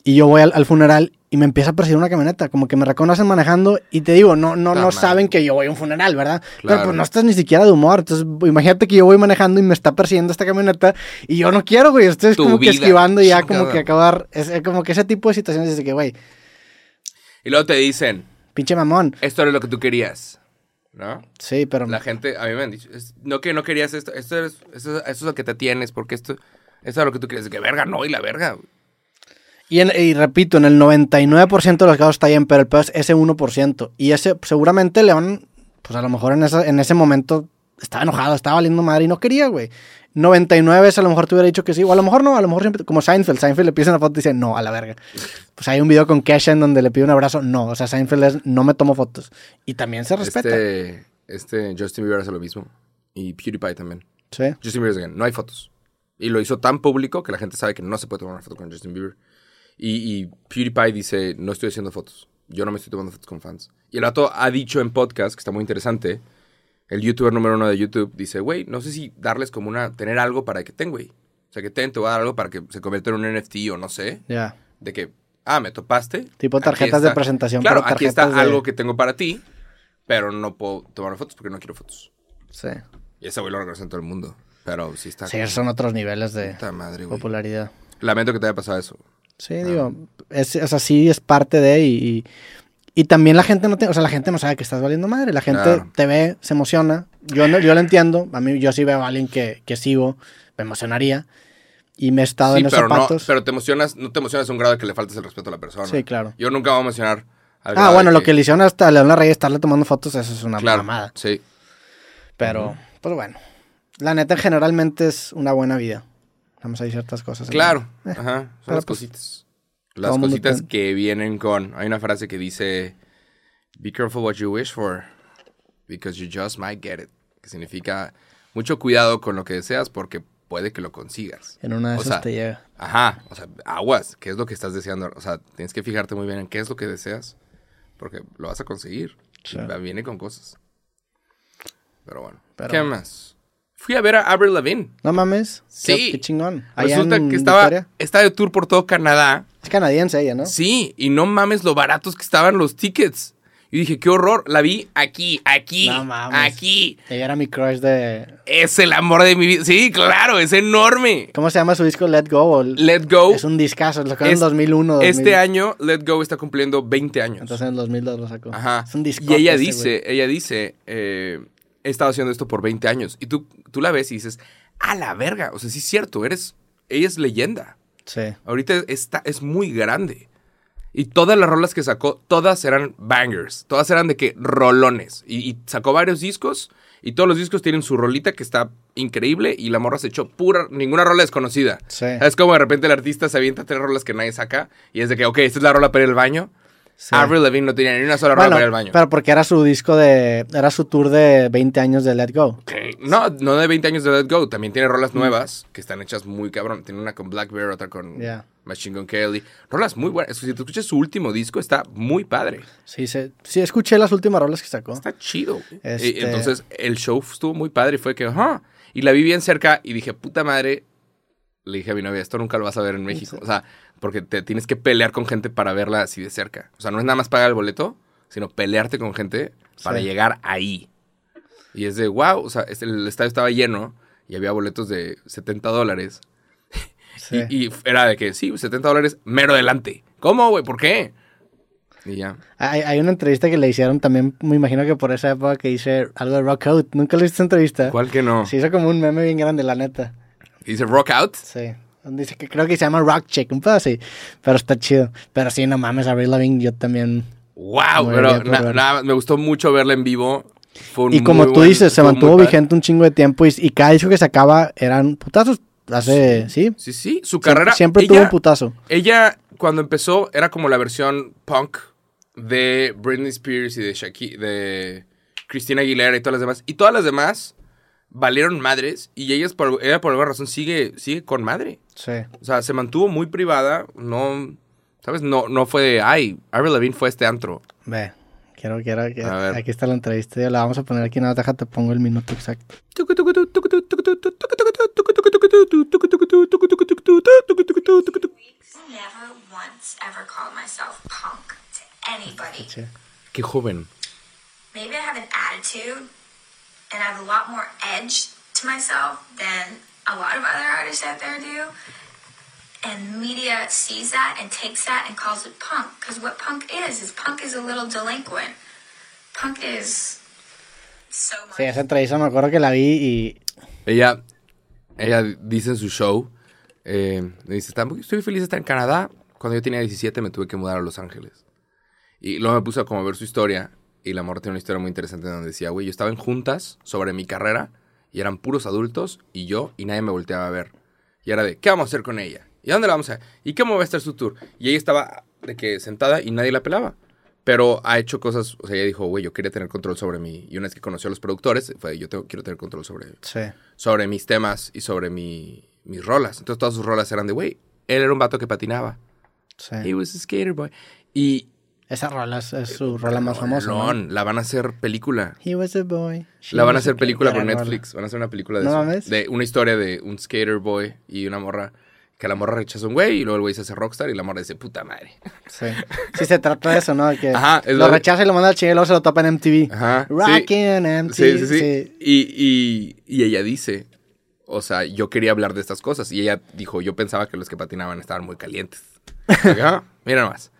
Y yo voy al, al funeral y me empieza a perseguir una camioneta, como que me reconocen manejando y te digo, no, no, no saben que yo voy a un funeral, ¿verdad? Pero Claro. pues no estás ni siquiera de humor. Entonces, imagínate que yo voy manejando y me está persiguiendo esta camioneta y yo no quiero, güey. Estoy Tu como que vida, esquivando y ya como que acabar. Es, como que ese tipo de situaciones dice que, güey, Y luego te dicen, pinche mamón. esto era lo que tú querías, ¿no? Sí, pero La gente, a mí me han dicho, es- no que no querías esto, esto es, esto, esto es lo que te tienes, porque esto, esto es lo que tú querías. De que verga, no, y la verga. Y, en- y repito, en el 99% de los casos está bien, pero el peor es ese 1%. Y ese, seguramente León, pues a lo mejor en, esa, en ese momento estaba enojado, estaba valiendo madre y no quería, güey. 99 veces a lo mejor te hubiera dicho que sí, o a lo mejor no, a lo mejor siempre, como Seinfeld, Seinfeld le pide una foto y dice no, a la verga. Pues hay un video con Kesha en donde le pide un abrazo, no, o sea, Seinfeld es no me tomo fotos. Y también se respeta. Este, este Justin Bieber hace lo mismo. Y PewDiePie también. Sí. Justin Bieber que no hay fotos. Y lo hizo tan público que la gente sabe que no se puede tomar una foto con Justin Bieber. Y, y PewDiePie dice, no estoy haciendo fotos. Yo no me estoy tomando fotos con fans. Y el rato ha dicho en podcast, que está muy interesante, el youtuber número uno de YouTube dice, güey, no sé si darles como una, tener algo para que ten, güey. O sea, que ten, te voy a dar algo para que se convierta en un NFT o no sé. Ya. De que, ah, me topaste. Tipo tarjetas de presentación, Claro, pero aquí está de- algo que tengo para ti, pero no puedo tomar fotos porque no quiero fotos. Sí. Y ese güey lo reconoce en todo el mundo. Pero sí está. Sí, son otros niveles de madre, popularidad. Lamento que te haya pasado eso. Sí, digo, es, o sea, sí es parte de y, y, y también la gente no te, o sea, la gente no sabe que estás valiendo madre, la gente te ve, se emociona. Yo no, yo lo entiendo, a mí yo sí veo a alguien que, que sigo, me emocionaría y me he estado Sí, en pero, no, zapatos. pero te emocionas, no te emocionas a un grado de que le faltes el respeto a la persona. Sí, claro. Yo nunca voy a emocionar al Ah, bueno, lo que le hicieron hasta a León Reyes estarle tomando fotos, eso es una Claro, mamada. sí. Pero, pues bueno. La neta, generalmente es una buena vida. Vamos a decir ciertas cosas. Claro, Eh, ajá. Son pero las pues, cositas. Las cositas que vienen con. Hay una frase que dice: Be careful what you wish for, because you just might get it. Que significa mucho cuidado con lo que deseas porque puede que lo consigas. En una de O esas sea, te llega. Ajá, o sea, aguas, ¿qué es lo que estás deseando? O sea, tienes que fijarte muy bien en qué es lo que deseas, porque lo vas a conseguir. Sí. Viene con cosas. Pero bueno, Pero- ¿qué más? Fui a ver a Avril Lavigne. No mames. Sí. Qué, chingón. Resulta que estaba, Victoria. está de tour por todo Canadá. Es canadiense ella, ¿no? Sí, y no mames lo baratos que estaban los tickets. Y dije, qué horror, la vi aquí, aquí, No mames. aquí. Ella era mi crush de... Es el amor de mi vida. Sí, claro, es enorme. ¿Cómo se llama su disco? Let Go. o- Let Go. Es un discazo. Lo sacó en Es- 2001. 2000. Este año, Let Go está cumpliendo 20 años. Entonces en el 2002 lo sacó. Ajá. Es un disco. Y ella dice, ella dice, eh, he estado haciendo esto por 20 años. Y tú, tú la ves y dices, a la verga. O sea, sí es cierto, eres, ella es leyenda. Sí. Ahorita está, es muy grande. Y todas las rolas que sacó, todas eran bangers. Todas eran de que rolones. Y, y sacó varios discos. Y todos los discos tienen su rolita que está increíble. Y la morra se echó pura, ninguna rola desconocida. Sí. Es como de repente el artista se avienta tres rolas que nadie saca. Y es de que, ok, esta es la rola para al baño. Sí. Avril Lavigne no tenía ni una sola rola Bueno, para ir al baño. pero porque era su disco de... Era su tour de 20 años de Let Go. No, no de 20 años de Let Go. También tiene rolas nuevas que están hechas muy cabrón. Tiene una con Black Bear, otra con Ya. Machine Gun Kelly. Rolas muy buenas. Si te escuchas su último disco, está muy padre. Sí, se, sí, escuché las últimas rolas que sacó. Está chido. Este- entonces el show estuvo muy padre y fue que, ajá. Y la vi bien cerca y dije, puta madre. Le dije a mi novia, esto nunca lo vas a ver en México. O sea, porque te tienes que pelear con gente para verla así de cerca. O sea, no es nada más pagar el boleto, sino pelearte con gente para llegar ahí. Y es de, wow, o sea, el estadio estaba lleno y había boletos de 70 dólares. Sí. Y, y era de que, sí, 70 dólares, mero adelante. ¿Cómo, güey? ¿Por qué? Y ya. Hay, hay una entrevista que le hicieron también, me imagino que por esa época que hice algo de Rock Out. ¿Nunca le esa entrevista? ¿Cuál que no? Se hizo como un meme bien grande, la neta. Dice Rock Out. Sí. Dice que creo que se llama Rock Chick, un pedo así. Pero está chido. Pero sí, no mames, Avril Lavigne, yo también. Wow, pero na- nada, me gustó mucho verla en vivo. Fue un Y como muy tú buen- dices, se mantuvo vigente un chingo de tiempo y, y cada disco que sacaba eran putazos. Hace, sí. Sí, sí, su carrera. Siempre ella, tuvo un putazo. Ella, cuando empezó, era como la versión punk de Britney Spears y de Shaki, de Christina Aguilera y todas las demás. Y todas las demás valieron madres y ellas por, ella por alguna razón sigue, sigue con madre. Sí. O sea, se mantuvo muy privada, no, ¿sabes? No, no fue de, ay, Avril Lavigne fue este antro. Ve. Quiero, quiero, quiero. A ver. Aquí está la entrevista. Ya la vamos a poner aquí. Nada, déjate, pongo el minuto exacto. never once ever called myself punk to anybody. Sí. Qué joven. Maybe I have an attitude and I have a lot more edge to myself than a lot of other artists out there do. And media sees that and takes that and calls it punk. Because what punk is, is punk is a little delinquent. Punk is so much. Sí, esa entrevista me acuerdo que la vi y. Ella, ella dice en su show, eh, dice, "Está muy- estoy feliz de estar en Canadá. Cuando yo tenía 17 me tuve que mudar a Los Ángeles. Y luego me puse a como a ver su historia. Y la morra tiene una historia muy interesante donde decía, güey, yo estaba en juntas sobre mi carrera y eran puros adultos y yo y nadie me volteaba a ver. Y era de, ¿qué vamos a hacer con ella? ¿Y dónde la vamos a? ¿Y cómo va a estar su tour? Y ella estaba de que sentada y nadie la pelaba. Pero ha hecho cosas, o sea, ella dijo, güey, yo quería tener control sobre mí. Y una vez que conoció a los productores, fue, yo tengo, quiero tener control sobre, Sí. sobre mis temas y sobre mi, mis rolas. Entonces todas sus rolas eran de, güey, él era un vato que patinaba. He Sí. was a skater boy. Y... Esa rola es, es su rola más famosa. ¿no? La van a hacer película. He was a boy. she La van a hacer película por rola. Netflix. Van a hacer una película de No eso. mames. De una historia de un skater boy y una morra. Que la morra rechaza a un güey y luego el güey se hace rockstar y la morra dice, puta madre. Sí. Sí, se trata de eso, ¿no? Que Ajá, es lo rechaza y lo manda al chingue y luego se lo topa en MTV. Ajá. sí. Rockin' MTV. Sí, sí, sí. Y, y, y ella dice, o sea, yo quería hablar de estas cosas. Y ella dijo, yo pensaba que los que patinaban estaban muy calientes. Dije, "Ah, mira nomás.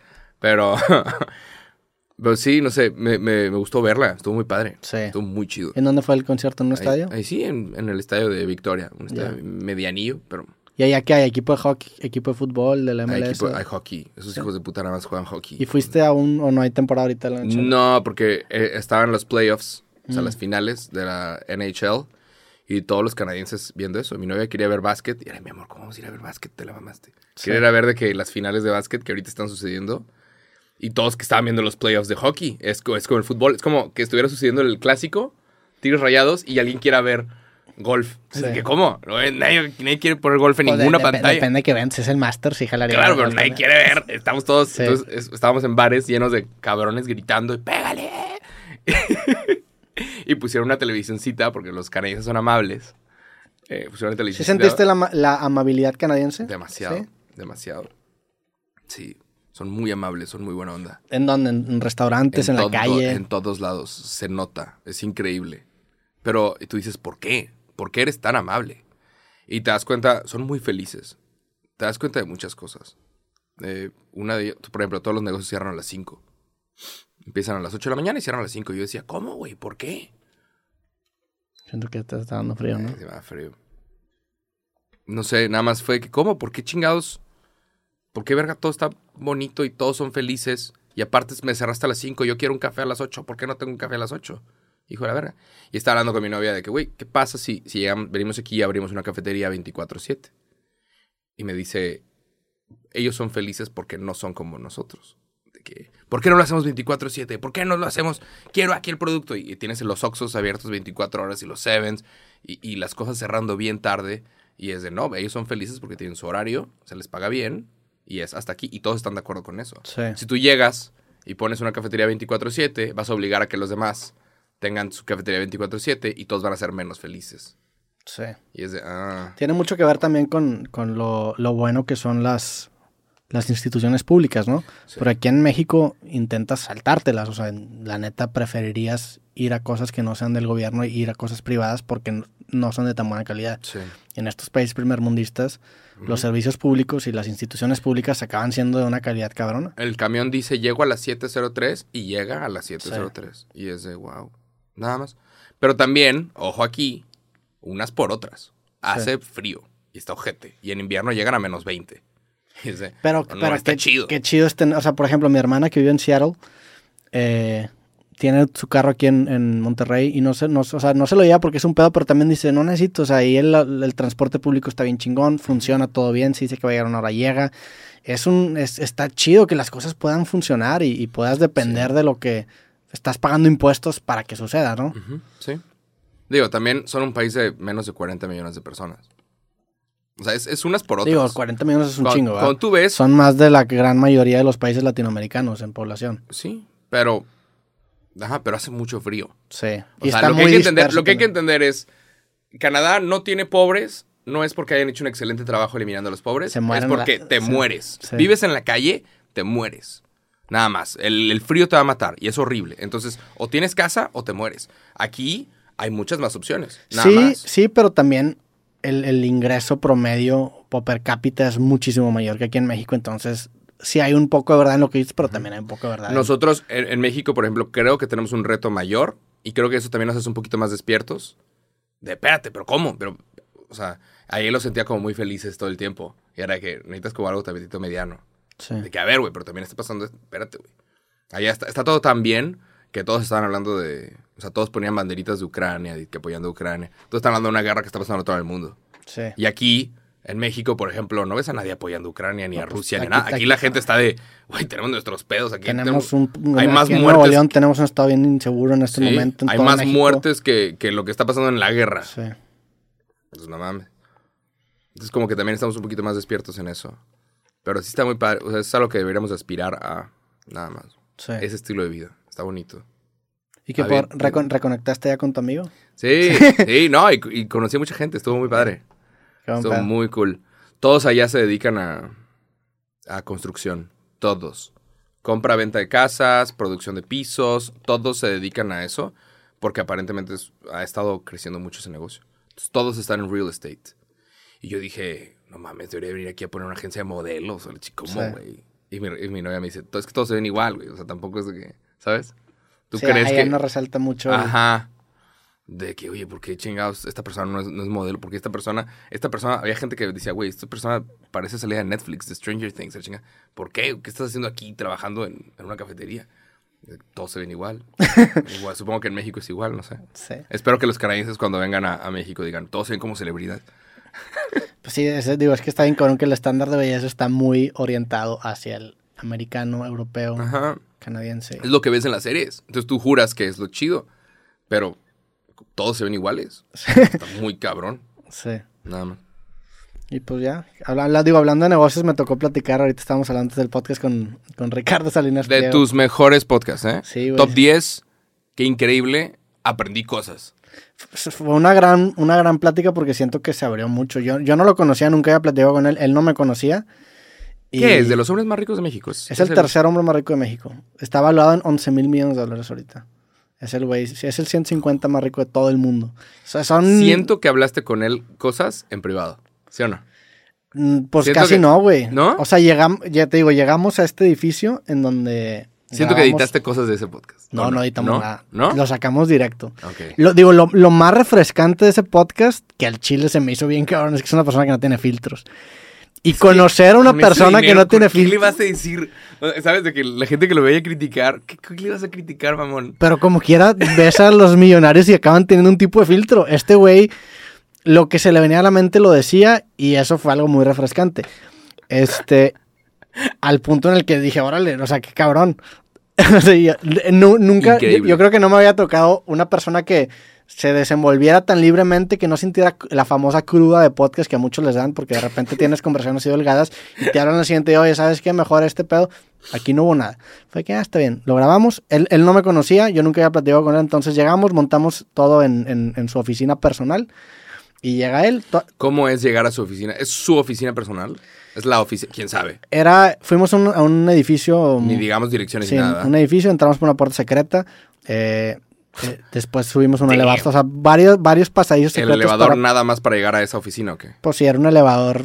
Pero, pero sí, no sé, me, me, me gustó verla. Estuvo muy padre. Sí. Estuvo muy chido. ¿En dónde fue el concierto? ¿En un Ahí- estadio? Ahí, sí, en, en el estadio de Victoria. Un estadio Ya. medianillo, pero ¿Y allá qué hay? ¿Equipo de hockey? ¿Equipo de fútbol? ¿De la Hay, MLS? equipo- hay hockey. Esos hijos de puta nada más juegan hockey. ¿Y fuiste a un... o no hay temporada ahorita en la NHL? No, porque eh, estaban los playoffs, o sea, Mm. las finales de la NHL. Y todos los canadienses viendo eso. Mi novia quería ver básquet. Y era, mi amor, ¿cómo vamos a ir a ver básquet? Te la mamaste. Quería ir a ver de que las finales de básquet que ahorita están sucediendo. Y todos que estaban viendo los playoffs de hockey. Es, es como el fútbol. Es como que estuviera sucediendo el clásico, Tigres Rayados, y alguien quiera ver golf. Sí. Que, ¿Cómo? No, eh, nadie, nadie quiere poner golf en de- ninguna pantalla. Depende que vean. Si es el Master, sí jalaría. Claro, pero nadie quiere ver. Estamos todos, Sí. entonces, es- estábamos en bares llenos de cabrones gritando y pégale. y pusieron una televisioncita porque los canadienses son amables. Eh, pusieron una ¿Sí televisión. sentiste la, la amabilidad canadiense? Demasiado, ¿Sí? demasiado. Sí, son muy amables, son muy buena onda. ¿En dónde? ¿En, restaurantes? ¿En, todo- la calle? En todos lados, se nota, es increíble. Pero y tú dices, ¿por qué? ¿Por qué eres tan amable? Y te das cuenta, son muy felices. Te das cuenta de muchas cosas. Eh, una de ellas, por ejemplo, todos los negocios cierran a las 5. Empiezan a las 8 de la mañana y cierran a las 5. Y yo decía, ¿cómo, güey? ¿Por qué? Siento que te está dando frío, ¿no? Eh, se me da frío. No sé, nada más fue que, ¿cómo? ¿Por qué chingados? ¿Por qué, verga, todo está bonito y todos son felices? Y aparte me cerraste a las 5, yo quiero un café a las 8, ¿por qué no tengo un café a las 8? Hijo de la verga. Y estaba hablando con mi novia de que, güey, ¿qué pasa si, si venimos aquí y abrimos una cafetería 24-7? Y me dice, ellos son felices porque no son como nosotros. De ¿Por qué no lo hacemos 24-7? ¿Por qué no lo hacemos? Quiero aquí el producto. Y, y tienes los Oxxos abiertos 24 horas y los Sevens y, y las cosas cerrando bien tarde. Y es de, no, ellos son felices porque tienen su horario, se les paga bien y es hasta aquí. Y todos están de acuerdo con eso. Sí. Si tú llegas y pones una cafetería 24-7, vas a obligar a que los demás tengan su cafetería 24-7 y todos van a ser menos felices. Sí. Y es de, ah, Tiene mucho que ver también con, con lo, lo bueno que son las, las instituciones públicas, ¿no? Sí. Pero aquí en México intentas saltártelas, o sea, en- la neta preferirías ir a cosas que no sean del gobierno y ir a cosas privadas porque no son de tan buena calidad. sí. En estos países primermundistas, los servicios públicos y las instituciones públicas acaban siendo de una calidad cabrona. El camión dice llego a las 7.03 y llega a las 7.03. Y es de wow. Nada más. Pero también, ojo aquí, unas por otras. Hace frío y está ojete. Y en invierno llegan a menos 20. Pero, no, pero está qué, chido. qué chido es tener, o sea, por ejemplo, mi hermana que vive en Seattle, eh, tiene su carro aquí en, en Monterrey y no se, no, o sea, no se lo lleva porque es un pedo, pero también dice, no necesito, o sea, ahí el, el transporte público está bien chingón, funciona todo bien, si dice que va a llegar una hora, llega. Es un, es- está chido que las cosas puedan funcionar y, y puedas depender de lo que estás pagando impuestos para que suceda, ¿no? Sí. Digo, también son un país de menos de 40 millones de personas. O sea, es, es unas por otras. Digo, 40 millones es un chingo, ¿verdad? Cuando tú ves, Son más de la gran mayoría de los países latinoamericanos en población. sí, pero... Ajá, pero hace mucho frío. Sí. O Y sea, está lo que, muy hay que entender, lo que hay que entender es, Canadá no tiene pobres, no es porque hayan hecho un excelente trabajo eliminando a los pobres, Se es porque la- te sí, mueres. sí. Vives en la calle, te mueres. Nada más. El, el frío te va a matar y es horrible. Entonces, o tienes casa o te mueres. Aquí hay muchas más opciones. Nada sí, más. sí, pero también el, el ingreso promedio per cápita es muchísimo mayor que aquí en México, entonces sí hay un poco de verdad en lo que dices, pero también hay un poco de verdad. Nosotros en, en México, por ejemplo, creo que tenemos un reto mayor y creo que eso también nos hace un poquito más despiertos. De, espérate, pero ¿cómo? Pero, o sea, ahí los sentía como muy felices todo el tiempo. Y era que necesitas como algo tabletito mediano. Sí. De que, a ver, güey, pero también está pasando, esto. espérate, güey. Allá está, está todo tan bien que todos estaban hablando de, o sea, todos ponían banderitas de Ucrania, que apoyando a Ucrania. Todos están hablando de una guerra que está pasando en todo el mundo. Sí. Y aquí, en México, por ejemplo, no ves a nadie apoyando a Ucrania, ni a pues, Rusia, ni aquí- nada. Aquí, aquí- la gente está de, güey, tenemos nuestros pedos aquí. Tenemos un, hay más en Nuevo. León tenemos un estado bien inseguro en este Sí, momento. en hay todo más México. muertes que, que lo que está pasando en la guerra. Sí. Pues no mames. Entonces como que también estamos un poquito más despiertos en eso. Pero sí está muy padre. O sea, es algo que deberíamos aspirar a nada más. sí. Ese estilo de vida. Está bonito. ¿Y que a por, recon- reconectaste ya con tu amigo? Sí, sí, no, y, y conocí a mucha gente. Estuvo muy padre. Estuvo muy cool. Todos allá se dedican a, a construcción. Todos. Compra, venta de casas, producción de pisos. Todos se dedican a eso. Porque aparentemente es- ha estado creciendo mucho ese negocio. Entonces, todos están en real estate. Y yo dije, no mames, debería venir aquí a poner una agencia de modelos. O ¿Cómo, Sí. güey? Y, mi, y mi novia me dice, es que todos se ven igual, güey. O sea, tampoco es de que, ¿sabes? ¿Tú crees que...? no resalta mucho. Ajá. de que, oye, ¿por qué chingados esta persona no es, no es modelo? Porque esta persona, esta persona, había gente que decía, güey, esta persona parece salir de Netflix, de Stranger Things, la chinga. ¿Por qué? ¿Qué estás haciendo aquí trabajando en, en una cafetería? Todos se ven igual. igual. Supongo que en México es igual, no sé. Sí. Espero que los canadienses cuando vengan a, a México digan, todos se ven como celebridad. Pues sí, digo, es que está bien cabrón que el estándar de belleza está muy orientado hacia el americano, europeo, Ajá. canadiense. Es lo que ves en las series. Entonces tú juras que es lo chido, pero todos se ven iguales. Está muy cabrón. Sí. Nada más. Y pues ya, habla- digo, hablando de negocios, me tocó platicar, ahorita estábamos hablando antes del podcast con, con Ricardo Salinas. De Pliego. tus mejores podcasts, ¿eh? Sí, güey. Top 10. Qué increíble. Aprendí cosas. Fue una gran, una gran plática porque siento que se abrió mucho. Yo, yo no lo conocía, nunca había platicado con él, él no me conocía. Y ¿Qué es? De los hombres más ricos de México. Es el tercer hombre más rico de México. Está valuado en 11 mil millones de dólares ahorita. Es el güey, es el 150 más rico de todo el mundo. O sea, son... Siento que hablaste con él cosas en privado. ¿Sí o no? Mm, Pues siento casi que- no, güey. ¿No? O sea, llegamos, ya te digo, llegamos a este edificio en donde... Siento que editaste cosas de ese podcast. No, ¿O no editamos ¿No? nada. ¿No? Lo sacamos directo. Ok. Lo, digo, lo, lo más refrescante de ese podcast, que al chile se me hizo bien cabrón, es que es una persona que no tiene filtros. Y conocer a una persona que no tiene ¿por ¿Qué le vas a decir? ¿Sabes? De que la gente que lo vaya a criticar. ¿Qué, qué le vas a criticar, mamón? Pero como quiera, ves a los millonarios y acaban teniendo un tipo de filtro. Este güey, lo que se le venía a la mente lo decía y eso fue algo muy refrescante. Este, al punto en el que dije, órale, o sea, qué cabrón. O sea, yo- nunca, yo creo que no me había tocado una persona que se desenvolviera tan libremente que no sintiera la famosa cruda de podcast que a muchos les dan, porque de repente tienes conversaciones así delgadas y te hablan al siguiente día, oye, ¿sabes qué? Mejor este pedo. Aquí no hubo nada. Fue que, ah, está bien, lo grabamos. Él, él no me conocía, yo nunca había platicado con él, entonces llegamos, montamos todo en, en- en su oficina personal y llega él. ¿Cómo es llegar a su oficina? ¿Es su oficina personal? ¿Es la oficina? ¿Quién sabe? Era, fuimos a un, a un edificio... Ni digamos direcciones Sí, ni nada. un edificio, entramos por una puerta secreta. eh, eh, después subimos un elevador, o sea, varios, varios pasadillos ¿El elevador para- nada más para llegar a esa oficina o qué? Pues sí, era un elevador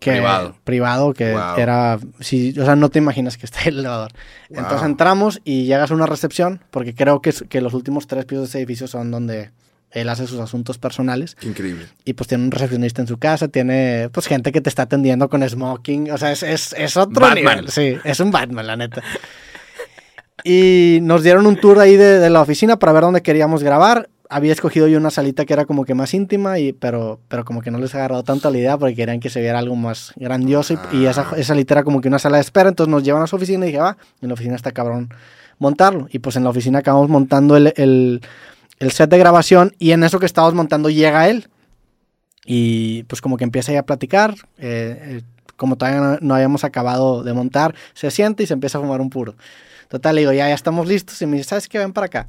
que, Privado. privado que Wow. era, sí, o sea, no te imaginas que está el elevador. Entonces entramos y llegas a una recepción, porque creo que, que los últimos tres pisos de ese edificio son donde él hace sus asuntos personales. Increíble. Y pues tiene un recepcionista en su casa, tiene pues gente que te está atendiendo con smoking. O sea, es, es, es otro Batman. nivel. Sí, es un Batman, la neta. Y nos dieron un tour ahí de, de la oficina para ver dónde queríamos grabar. Había escogido yo una salita que era como que más íntima, y, pero, pero como que no les agarró tanto la idea porque querían que se viera algo más grandioso. Y, y esa, Ah. esa salita era como que una sala de espera. Entonces nos llevan a su oficina y dije, va, en la oficina está cabrón montarlo. Y pues en la oficina acabamos montando el, el, el set de grabación y en eso que estábamos montando llega él. Y pues como que empieza ahí a platicar. eh, eh, como todavía no, no habíamos acabado de montar, se siente y se empieza a fumar un puro. Total, le digo, ya, ya estamos listos. Y me dice, ¿sabes qué? Ven para acá.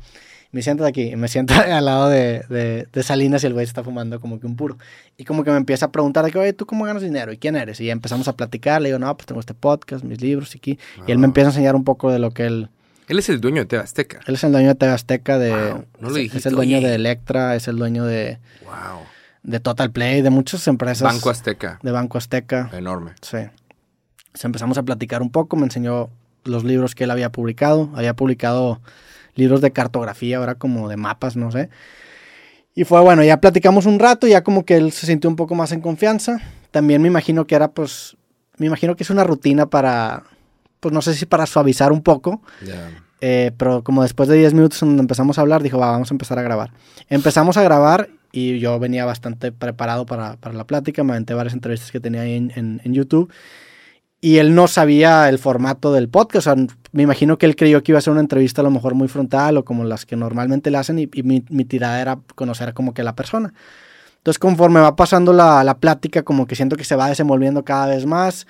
Me siento de aquí. Y me siento al lado de, de, de Salinas y el güey está fumando como que un puro. Y como que me empieza a preguntar de que, oye, ¿tú cómo ganas dinero? ¿Y quién eres? Y ya empezamos a platicar. Le digo, no, pues tengo este podcast, mis libros y aquí. Y él me Ah. empieza a enseñar un poco de lo que él... Él es el dueño de TV Azteca. Él es el dueño de TV Azteca, de... Wow, no lo es- dijiste, es el dueño oye. de Electra, es el dueño de, Wow. de Total Play, de muchas empresas. Banco Azteca. De Banco Azteca. Enorme. Sí. Entonces empezamos a platicar un poco, me enseñó los libros que él había publicado. Había publicado libros de cartografía, ahora como de mapas, no sé. Y fue bueno, ya platicamos un rato, ya como que él se sintió un poco más en confianza. También me imagino que era pues, me imagino que es una rutina para, pues no sé si para suavizar un poco, Ya. eh, pero como después de 10 minutos donde empezamos a hablar, dijo, va, vamos a empezar a grabar. Empezamos a grabar y yo venía bastante preparado para, para la plática, me aventé varias entrevistas que tenía ahí en, en- en YouTube. Y él no sabía el formato del podcast. O sea, me imagino que él creyó que iba a ser una entrevista a lo mejor muy frontal o como las que normalmente le hacen. Y, y mi, mi tirada era conocer como que la persona. Entonces, conforme va pasando la, la plática, como que siento que se va desenvolviendo cada vez más.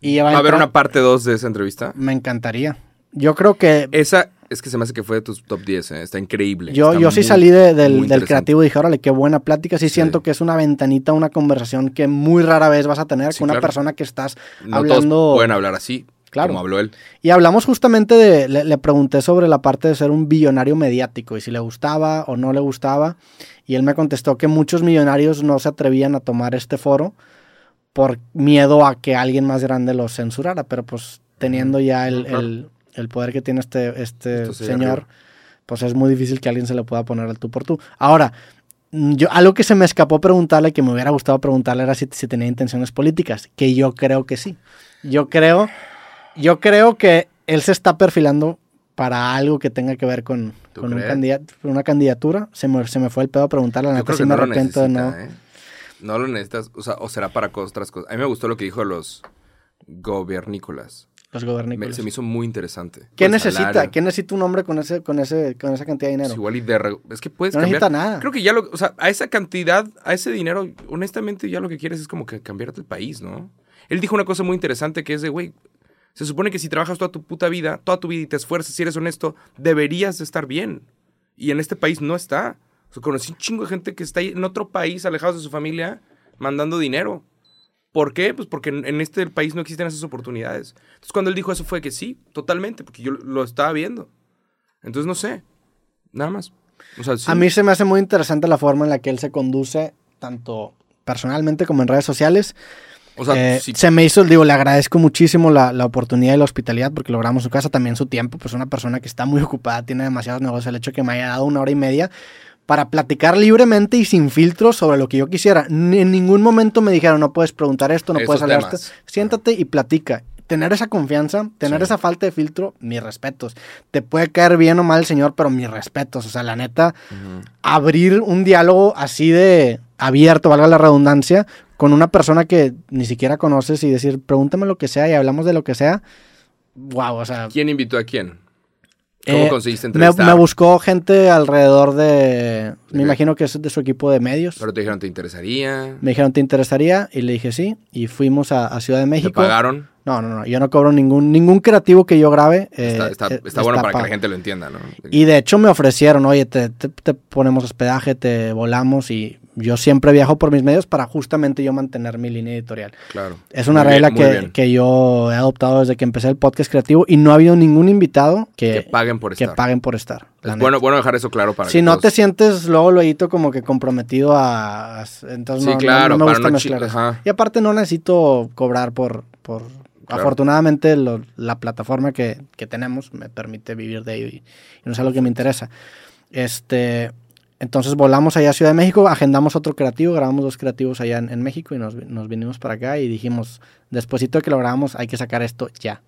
Y ¿Va a haber una parte 2 de esa entrevista? Me encantaría. Yo creo que Esa es que se me hace que fue de tus top 10, ¿eh? Está increíble. Yo, Está yo sí muy- salí de- del, creativo y dije, órale, qué buena plática. Sí, Sí. siento que es una ventanita, una conversación que muy rara vez vas a tener Sí, con una persona que estás No hablando. todos pueden hablar así, Claro. como habló él. Y hablamos justamente de, le, le pregunté sobre la parte de ser un billonario mediático y si le gustaba o no le gustaba. Y él me contestó que muchos millonarios no se atrevían a tomar este foro por miedo a que alguien más grande los censurara. Pero pues teniendo ya el, Claro. el- el poder que tiene este, este Esto sí, señor, arriba. pues es muy difícil que alguien se le pueda poner al tú por tú. Ahora, mm, yo, algo que se me escapó preguntarle, que me hubiera gustado preguntarle, era si, si tenía intenciones políticas, que yo creo que sí. Yo creo, yo creo que él se está perfilando para algo que tenga que ver con, ¿Tú con un crees? candidato, una candidatura. Se me, se me fue el pedo a preguntarle, la neta que me no lo arrepiento de necesita, no. ¿eh? No lo necesitas, o sea, o será para otras cosas. A mí me gustó lo que dijo los gobiernícolas. Los se me hizo muy interesante. ¿Qué El necesita? salario. ¿Qué necesita un hombre con ese, con ese, con esa cantidad de dinero? Pues igual y de es que puedes No cambiar. necesita nada. Creo que ya lo, o sea, a esa cantidad, a ese dinero, honestamente ya lo que quieres es como que cambiarte el país, ¿no? Él dijo una cosa muy interesante que es de, güey, se supone que si trabajas toda tu puta vida, toda tu vida y te esfuerzas, si eres honesto, deberías de estar bien. Y en este país no está. O sea, conocí un chingo de gente que está ahí en otro país, alejados de su familia, mandando dinero. ¿Por qué? Pues porque en este país no existen esas oportunidades. Entonces cuando él dijo eso fue que sí, totalmente, porque yo lo estaba viendo. Entonces no sé, nada más. O sea, sí. A mí se me hace muy interesante la forma en la que él se conduce, tanto personalmente como en redes sociales. O sea, Eh, sí, Se me hizo, digo, le agradezco muchísimo la, la oportunidad y la hospitalidad porque logramos su casa, también su tiempo, pues una persona que está muy ocupada, tiene demasiados negocios, el hecho de que me haya dado una hora y media para platicar libremente y sin filtros sobre lo que yo quisiera. Ni- en ningún momento me dijeron, no puedes preguntar esto, no Esos puedes hablar temas. esto. Siéntate y platica. Tener esa confianza, tener Sí. esa falta de filtro, mis respetos. Te puede caer bien o mal el señor, pero mis respetos. O sea, la neta, abrir un diálogo así de abierto, valga la redundancia, con una persona que ni siquiera conoces y decir, pregúntame lo que sea y hablamos de lo que sea. Wow, o sea. ¿Quién invitó a quién? ¿Cómo eh, conseguiste me, entrevistar? me buscó gente alrededor de. Me imagino que es de su equipo de medios. Pero te dijeron, ¿te interesaría? Me dijeron, ¿te interesaría? Y le dije sí. Y fuimos a, a Ciudad de ¿Te México. pagaron? No, no, no. Yo no cobro ningún, ningún creativo que yo grabe. eh, está está- eh, está bueno para que la gente lo entienda, ¿no? Y de hecho me ofrecieron, oye, te, te- te ponemos hospedaje, te volamos y yo siempre viajo por mis medios para justamente yo mantener mi línea editorial. Claro. Es una Muy regla que, que yo he adoptado desde que empecé el podcast creativo y no ha habido ningún invitado que, Que paguen por que estar. paguen por estar. Es bueno, bueno dejar eso claro para si que no te sientes luego luego como que comprometido a... entonces Sí, no, claro, no me gusta mezclar chi- eso. ajá. Y aparte no necesito cobrar por... por Claro. Afortunadamente lo- la plataforma que, que tenemos me permite vivir de ello y, y no es algo que me interesa. Este, entonces volamos allá a Ciudad de México, agendamos otro creativo, grabamos dos creativos allá en, en México y nos, vi- nos vinimos para acá y dijimos, despuesito de que lo grabamos hay que sacar esto ya.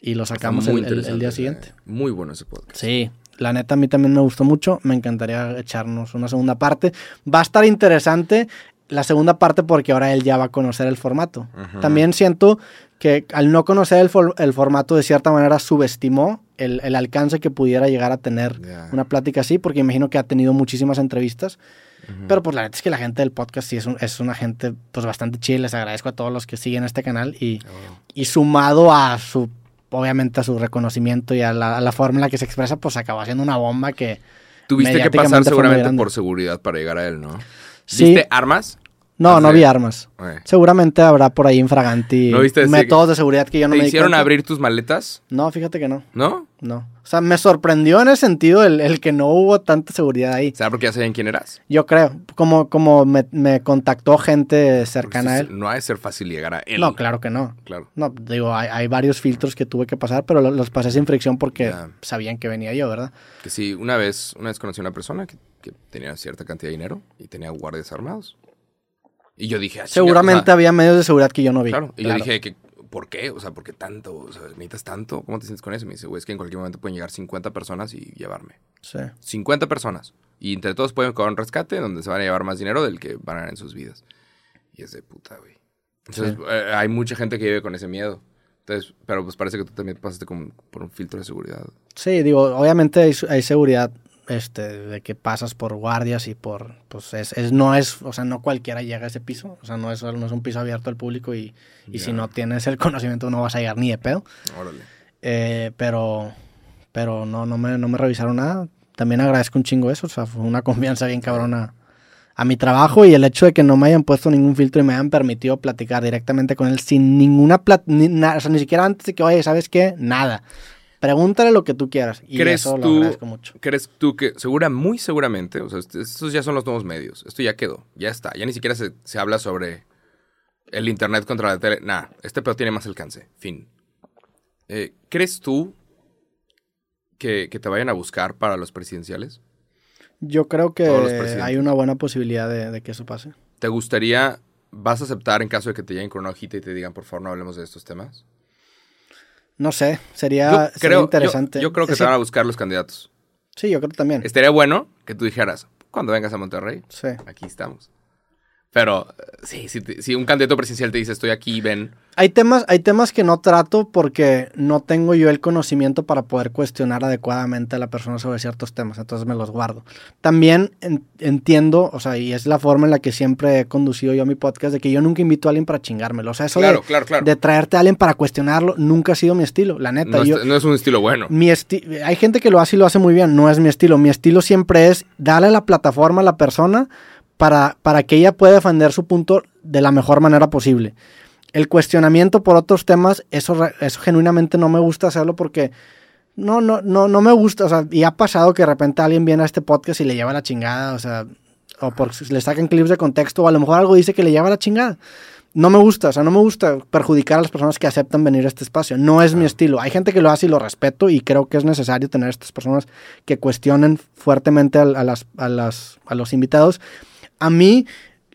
Y lo sacamos el- el- el, interesante día siguiente. Muy bueno ese podcast. Sí, la neta a mí también me gustó mucho. Me encantaría echarnos una segunda parte. Va a estar interesante la segunda parte porque ahora él ya va a conocer el formato. También siento que al no conocer el, for- el formato de cierta manera subestimó el, el alcance que pudiera llegar a tener una plática así, porque imagino que ha tenido muchísimas entrevistas. Pero pues la neta es que la gente del podcast sí es, un- es una gente pues bastante chida. Les agradezco a todos los que siguen este canal y, Oh. y sumado a su, obviamente a su reconocimiento y a la, a la forma en la que se expresa, pues acabó siendo una bomba que... Tuviste que pasar seguramente por seguridad para llegar a él, ¿no? Sí. ¿Viste armas? No, no vi armas. Seguramente habrá por ahí infraganti ¿No viste ese- métodos de seguridad que yo no ¿Te me hicieron abrir tus maletas? No, fíjate que no, ¿No? no. O sea, me sorprendió en el sentido el, el que no hubo tanta seguridad ahí. ¿Será porque ya sabían quién eras? Yo creo, como, como me, me contactó gente cercana a sí, él. No ha de ser fácil llegar a él. No, claro que no. Claro. No, digo, hay, hay varios filtros que tuve que pasar, pero lo- los pasé sin fricción porque sabían que venía yo, ¿verdad? Que sí, una vez, una vez conocí a una persona que, que tenía cierta cantidad de dinero y tenía guardias armados. Y yo dije, ah, Seguramente o sea, había medios de seguridad que yo no vi. Claro, y Claro. yo dije, que, ¿por qué? O sea, ¿por qué tanto? O sea, ¿necesitas tanto? ¿Cómo te sientes con eso? Y me dice, güey, es que en cualquier momento pueden llegar 50 personas y llevarme. Sí. 50 personas. Y entre todos pueden cobrar un rescate donde se van a llevar más dinero del que van a ganar en sus vidas. Y es de puta, güey. Entonces, eh, hay mucha gente que vive con ese miedo. Entonces, pero pues parece que tú también pasaste como por un filtro de seguridad. Sí, digo, obviamente hay, hay seguridad este, de que pasas por guardias y por, pues es, es- no es, o sea, no cualquiera llega a ese piso, o sea, no es, no es un piso abierto al público y, y si Ya. no tienes el conocimiento no vas a llegar ni de pedo, Órale. Eh, pero, pero no, no me, no me revisaron nada, también agradezco un chingo eso, o sea, fue una confianza bien cabrona a mi trabajo y el hecho de que no me hayan puesto ningún filtro y me hayan permitido platicar directamente con él sin ninguna, plat ni, o sea, ni siquiera antes de que, oye, ¿sabes qué? Nada. Pregúntale lo que tú quieras. Y ¿Crees eso lo tú- agradezco mucho. ¿Crees tú que, segura, muy seguramente, o sea, est- estos ya son los nuevos medios, esto ya quedó, ya está, ya ni siquiera se, se habla sobre el Internet contra la tele, nada, este pedo tiene más alcance, fin. Eh, ¿Crees tú que, que te vayan a buscar para los presidenciales? Yo creo que hay una buena posibilidad de, de que eso pase. ¿Te gustaría, vas a aceptar en caso de que te lleguen con una hojita y te digan, por favor, no hablemos de estos temas? No sé, sería, Yo sería creo, interesante. yo, yo creo que Es te van a buscar los candidatos. Sí, yo creo también. Estaría bueno que tú dijeras, cuando vengas a Monterrey, Sí. aquí estamos. Pero sí, si, si un candidato presidencial te dice, estoy aquí, ven. Hay temas, hay temas que no trato porque no tengo yo el conocimiento para poder cuestionar adecuadamente a la persona sobre ciertos temas, entonces me los guardo. También en- entiendo, o sea, y es la forma en la que siempre he conducido yo mi podcast, de que yo nunca invito a alguien para chingármelo. O sea, eso Claro, de, claro, claro. de traerte a alguien para cuestionarlo nunca ha sido mi estilo, la neta. No, yo, es, no es un estilo bueno. mi esti- hay gente que lo hace y lo hace muy bien, no es mi estilo. Mi estilo siempre es darle la plataforma a la persona para, para que ella pueda defender su punto de la mejor manera posible. El cuestionamiento por otros temas, eso, eso genuinamente no me gusta hacerlo porque no, no, no, no me gusta. O sea, y ha pasado que de repente alguien viene a este podcast y le lleva la chingada, o sea, o porque le sacan clips de contexto, o a lo mejor algo dice que le lleva la chingada. No me gusta, o sea, no me gusta perjudicar a las personas que aceptan venir a este espacio. No es mi estilo. Hay gente que lo hace y lo respeto y creo que es necesario tener estas personas que cuestionen fuertemente a, las, a, las, a los invitados. A mí,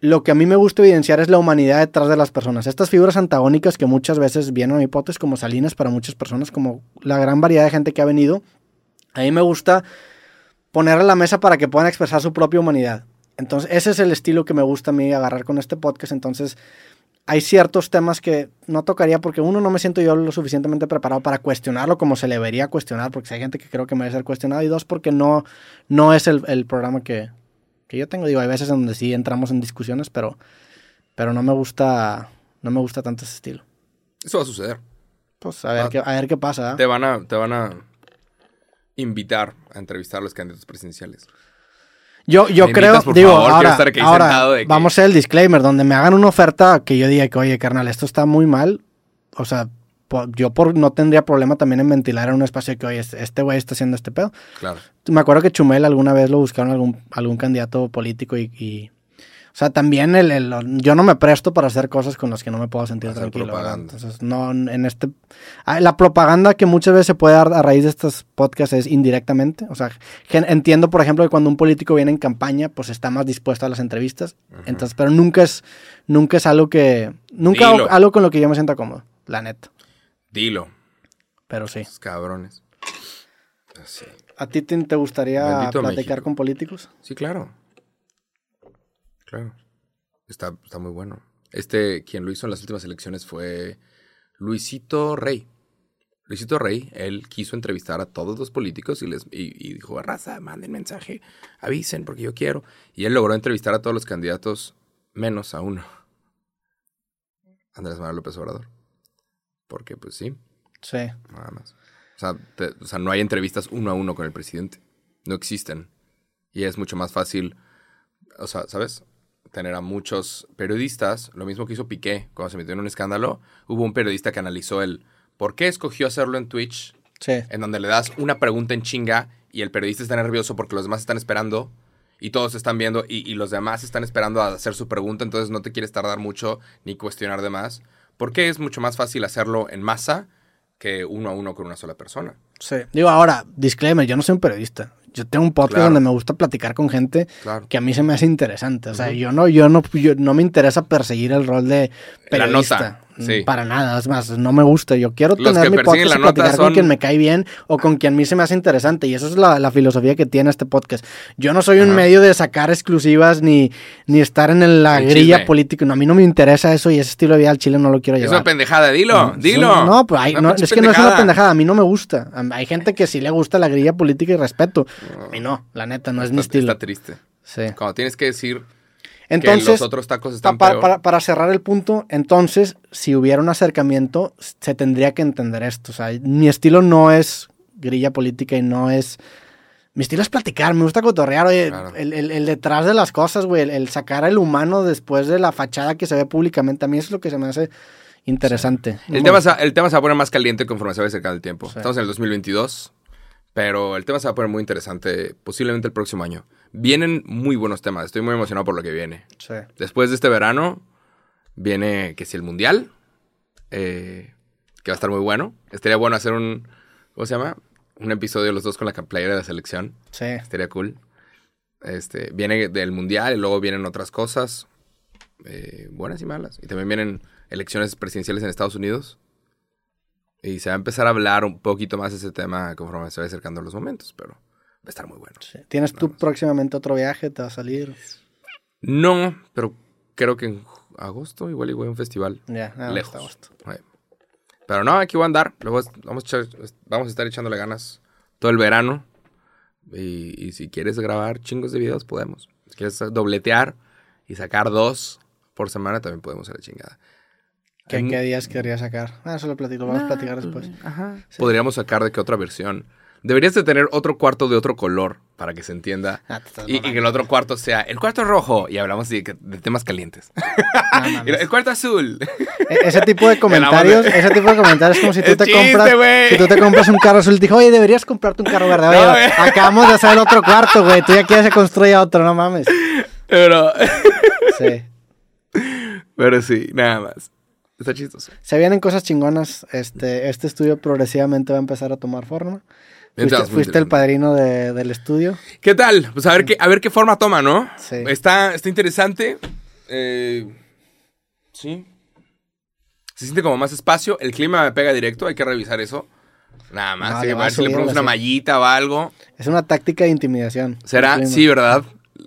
lo que a mí me gusta evidenciar es la humanidad detrás de las personas. Estas figuras antagónicas que muchas veces vienen a mi podcast como Salinas para muchas personas, como la gran variedad de gente que ha venido. A mí me gusta poner a la mesa para que puedan expresar su propia humanidad. Entonces, ese es el estilo que me gusta a mí agarrar con este podcast. Entonces, hay ciertos temas que no tocaría porque uno no me siento yo lo suficientemente preparado para cuestionarlo como se le debería cuestionar, porque hay gente que creo que merece ser cuestionado, y dos, porque no, no es el, el programa que, que yo tengo. Digo, hay veces en donde sí entramos en discusiones, pero, pero no me gusta, no me gusta tanto ese estilo. Eso va a suceder. Pues a ver, Ah, qué, a ver qué pasa. ¿eh? Te van a, te van a invitar a entrevistar a los candidatos presidenciales. Yo, yo creo, invitas, por digo, favor, quiero ahora, estar aquí ahora de que- vamos a hacer el disclaimer, donde me hagan una oferta que yo diga que, oye, carnal, esto está muy mal. O sea, yo por, no tendría problema también en ventilar en un espacio que, oye, este güey está haciendo este pedo. Claro. Me acuerdo que Chumel alguna vez lo buscaron algún, algún candidato político y, y- o sea, también el, el- yo no me presto para hacer cosas con las que no me puedo sentir Hacer tranquilo. propaganda. Entonces, no, en este... ah, La propaganda que muchas veces se puede dar a raíz de estos podcasts es indirectamente. O sea, entiendo, por ejemplo, que cuando un político viene en campaña, pues está más dispuesto a las entrevistas. Entonces, pero nunca es, nunca es algo que... Nunca Dilo. algo con lo que yo me sienta cómodo, la neta. Dilo. Pero sí. Esos cabrones. Sí. ¿A ti te, te gustaría Bendito platicar México. con políticos? Sí, claro. Claro. Está, está muy bueno. Este, quien lo hizo en las últimas elecciones fue Luisito Rey. Luisito Rey, él quiso entrevistar a todos los políticos y les y, y dijo, raza, manden mensaje, avisen porque yo quiero. Y él logró entrevistar a todos los candidatos menos a uno. Andrés Manuel López Obrador. Porque pues sí, Sí. nada más. O sea, te- o sea, no hay entrevistas uno a uno con el presidente. No existen. Y es mucho más fácil, o sea, ¿sabes? Tener a muchos periodistas, lo mismo que hizo Piqué cuando se metió en un escándalo. Hubo un periodista que analizó el por qué escogió hacerlo en Twitch, Sí. en donde le das una pregunta en chinga y el periodista está nervioso porque los demás están esperando y todos están viendo y, y los demás están esperando a hacer su pregunta, entonces no te quieres tardar mucho ni cuestionar de más. ¿Por qué es mucho más fácil hacerlo en masa que uno a uno con una sola persona? Sí. Digo, ahora, disclaimer, yo no soy un periodista. Yo tengo un podcast Claro. donde me gusta platicar con gente Claro. que a mí se me hace interesante. O sea, yo no, yo no, yo no me interesa perseguir el rol de La periodista. nota, sí. Para nada, es más, no me gusta. Yo quiero Los tener mi podcast y platicar con quien me cae bien o con quien a mí se me hace interesante. Y eso es la, la filosofía que tiene este podcast. Yo no soy un medio de sacar exclusivas ni, ni estar en la El grilla política. No, a mí no me interesa eso y ese estilo de vida al Chile no lo quiero Es llevar. una pendejada, dilo, dilo. No, pues hay- no, es que no es una pendejada, a mí no me gusta. Hay gente que sí le gusta la grilla política y respeto. A mí no, la neta, no es mi estilo. Está triste. Sí. Cuando tienes que decir que Entonces, los otros tacos están pa- peor. para, para cerrar el punto, entonces, si hubiera un acercamiento, se tendría que entender esto. O sea, mi estilo no es grilla política y no es... Mi estilo es platicar, me gusta cotorrear, oye, Claro. el, el- el detrás de las cosas, güey, el, el sacar al humano después de la fachada que se ve públicamente, a mí eso es lo que se me hace interesante. El tema, se, el tema se va a poner más caliente conforme se va acercando el tiempo. Sí. Estamos en el 2022, pero el tema se va a poner muy interesante posiblemente el próximo año. Vienen muy buenos temas, estoy muy emocionado por lo que viene. sí. Después de este verano viene que si el Mundial, eh, que va a estar muy bueno. Estaría bueno hacer un, ¿cómo se llama? un episodio los dos con la playera de la selección. Sí. Estaría cool. Este, viene del mundial y luego vienen otras cosas. eh, buenas y malas. Y también vienen elecciones presidenciales en Estados Unidos. Y se va a empezar a hablar un poquito más de ese tema conforme se va acercando los momentos, pero a estar muy bueno. sí. ¿Tienes tú próximamente otro viaje? ¿Te va a salir? No, pero creo que en agosto igual a un festival. Ya, lejos. Pero no, aquí voy a andar. Vamos a, echar- vamos a estar echándole ganas todo el verano. Y, y si quieres grabar chingos de videos, podemos. Si quieres dobletear y sacar dos por semana, también podemos hacer la chingada. ¿Qué, Hay- qué días querrías sacar? Ah, eso lo platico, vamos a platicar después. Podríamos sacar de qué otra versión. Deberías de tener otro cuarto de otro color para que se entienda. Ah, Y, y que el otro cuarto sea el cuarto rojo y hablamos de, de temas calientes. No, el cuarto azul. E- Ese tipo de comentarios, de- ese tipo de comentarios es como si tú te chiste, compras, si tú te compras un carro azul y te dijo, oye, deberías comprarte un carro verde. Oye, No, güey. acabamos de hacer otro cuarto, güey. Tú ya quieres que construya otro, no mames. Pero, Sí. pero sí, nada más. Está chistoso. Se vienen cosas chingonas. Este, este estudio progresivamente va a empezar a tomar forma. Fuiste, fuiste el padrino de- del estudio. ¿Qué tal? Pues a ver qué, a ver qué forma toma, ¿no? Sí. Está, está interesante. Eh, sí. Se siente como más espacio. El clima me pega directo, hay que revisar eso. Nada más. No, le a ver si le ponemos una mallita o algo. Es una táctica de intimidación. ¿Será? Sí, ¿verdad?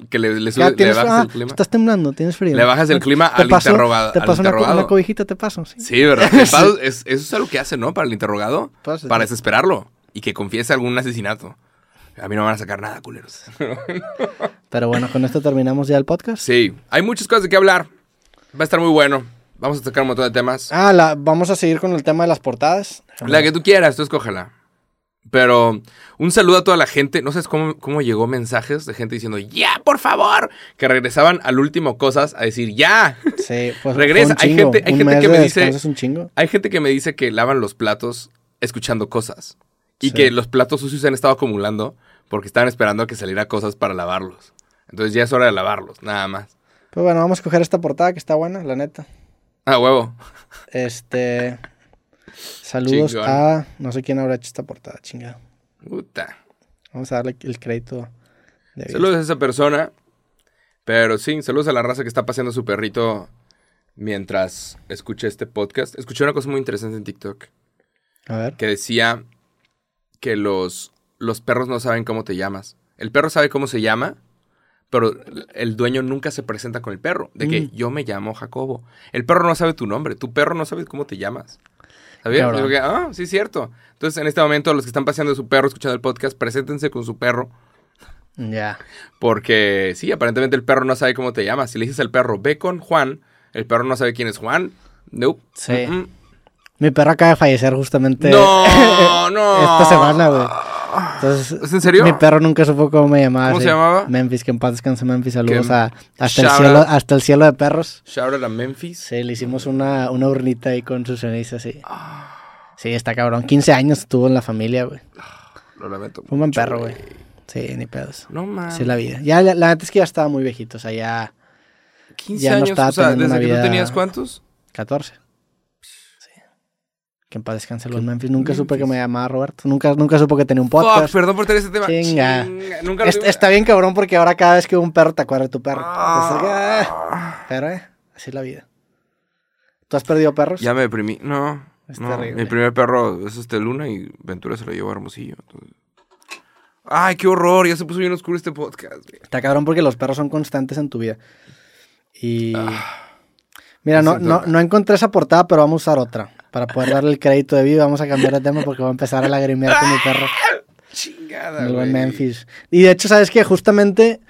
Que le, le, sube- Ya le tienes, bajas ah, el clima. Estás temblando, tienes frío. Le bajas el clima al paso- interrogado- Te al paso una, co- interrogado. una cobijita, te paso. Sí. Sí, ¿verdad? Es- eso es algo que hace, ¿no? Para el interrogado. Pues, para sí. desesperarlo. Y que confiese algún asesinato. A mí no me van a sacar nada, culeros. Pero bueno, con esto terminamos ya el podcast. Sí, hay muchas cosas de qué hablar. Va a estar muy bueno. Vamos a tocar un montón de temas. Ah, la, vamos a seguir con el tema de las portadas. La que tú quieras, tú escógela. Pero un saludo a toda la gente. No sabes cómo, cómo llegó mensajes de gente diciendo, ya, por favor. Que regresaban al último cosas a decir, ya. Sí, pues Regresa. fue un Hay gente- hay Un gente mes que de me dice- un chingo. Hay gente que me dice que lavan los platos escuchando cosas. Y Sí. que los platos sucios se han estado acumulando porque estaban esperando a que saliera cosas para lavarlos. Entonces ya es hora de lavarlos, nada más. Pues bueno, vamos a coger esta portada que está buena, la neta. Ah, huevo. Este. Saludos Chingón. a. No sé quién habrá hecho esta portada, chingado. Puta. Vamos a darle el crédito. de Saludos a esa persona. Pero sí, saludos a la raza que está paseando su perrito mientras escucha este podcast. Escuché una cosa muy interesante en TikTok A ver. que decía que los, los perros no saben cómo te llamas. El perro sabe cómo se llama, pero el dueño nunca se presenta con el perro. De que Mm. yo me llamo Jacobo. El perro no sabe tu nombre. Tu perro no sabe cómo te llamas. ¿Sabías? Cabrón. Digo que, ah, sí, es cierto. Entonces, en este momento, los que están paseando su perro, escuchando el podcast, preséntense con su perro. Ya. Porque sí, aparentemente el perro no sabe cómo te llamas. Si le dices al perro, ve con Juan, el perro no sabe quién es Juan. Nope. Sí. Mi perro acaba de fallecer justamente. No, no. Esta semana, güey. Entonces, ¿Es en serio? Mi perro nunca supo cómo me llamaba. ¿Cómo se llamaba? Memphis, que en paz descanse Memphis. Saludos a, hasta, el cielo, out. hasta el cielo de perros. Shout out a Memphis. Sí, le hicimos una, una urnita ahí con sus cenizas, sí. Ah. Sí, está cabrón. 15 años estuvo en la familia, güey. Lo lamento. Fue un buen perro, güey. Sí, ni pedos. No mames. Sí, la vida. Ya, la, la neta es que ya estaba muy viejito, o sea, ya 15 ya no años, estaba o sea, desde que vida- tú tenías cuántos? 14. Que en paz descanse buen Memphis. Nunca supe que me llamaba Roberto. Nunca, nunca supo que tenía un podcast. Fuck, perdón por tener ese tema. Chinga. Nunca lo Es- está bien cabrón porque ahora cada vez que veo un perro te acuerdas de tu perro. Ah. Ah, pero eh, así es la vida. ¿Tú has perdido perros? Ya me deprimí. No. Es no. terrible. Mi primer perro es este Luna y Ventura se lo llevó a Hermosillo. entonces- Ay, qué horror. Ya se puso bien oscuro este podcast. güey. Está cabrón porque los perros son constantes en tu vida. Y. Mira, me no, no, no encontré esa portada, pero vamos a usar otra. Para poder darle el crédito de vida, vamos a cambiar de tema porque voy a empezar a lagrimear con mi perro. Chingada, El buen. Memphis. Y de hecho, ¿sabes qué? Justamente.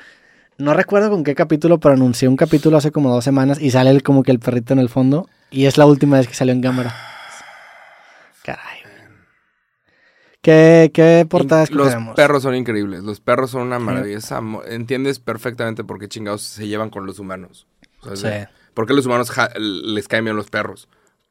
No recuerdo con qué capítulo, pero anuncié un capítulo hace como dos semanas y sale el- como que el perrito en el fondo. Y es la última vez que salió en cámara. Caray. ¿Qué, qué portada Los perros son increíbles. Los perros son una maravilla. Entiendes perfectamente por qué chingados se llevan con los humanos. O sea, Sí. ¿Por qué los humanos ja- les caen bien los perros?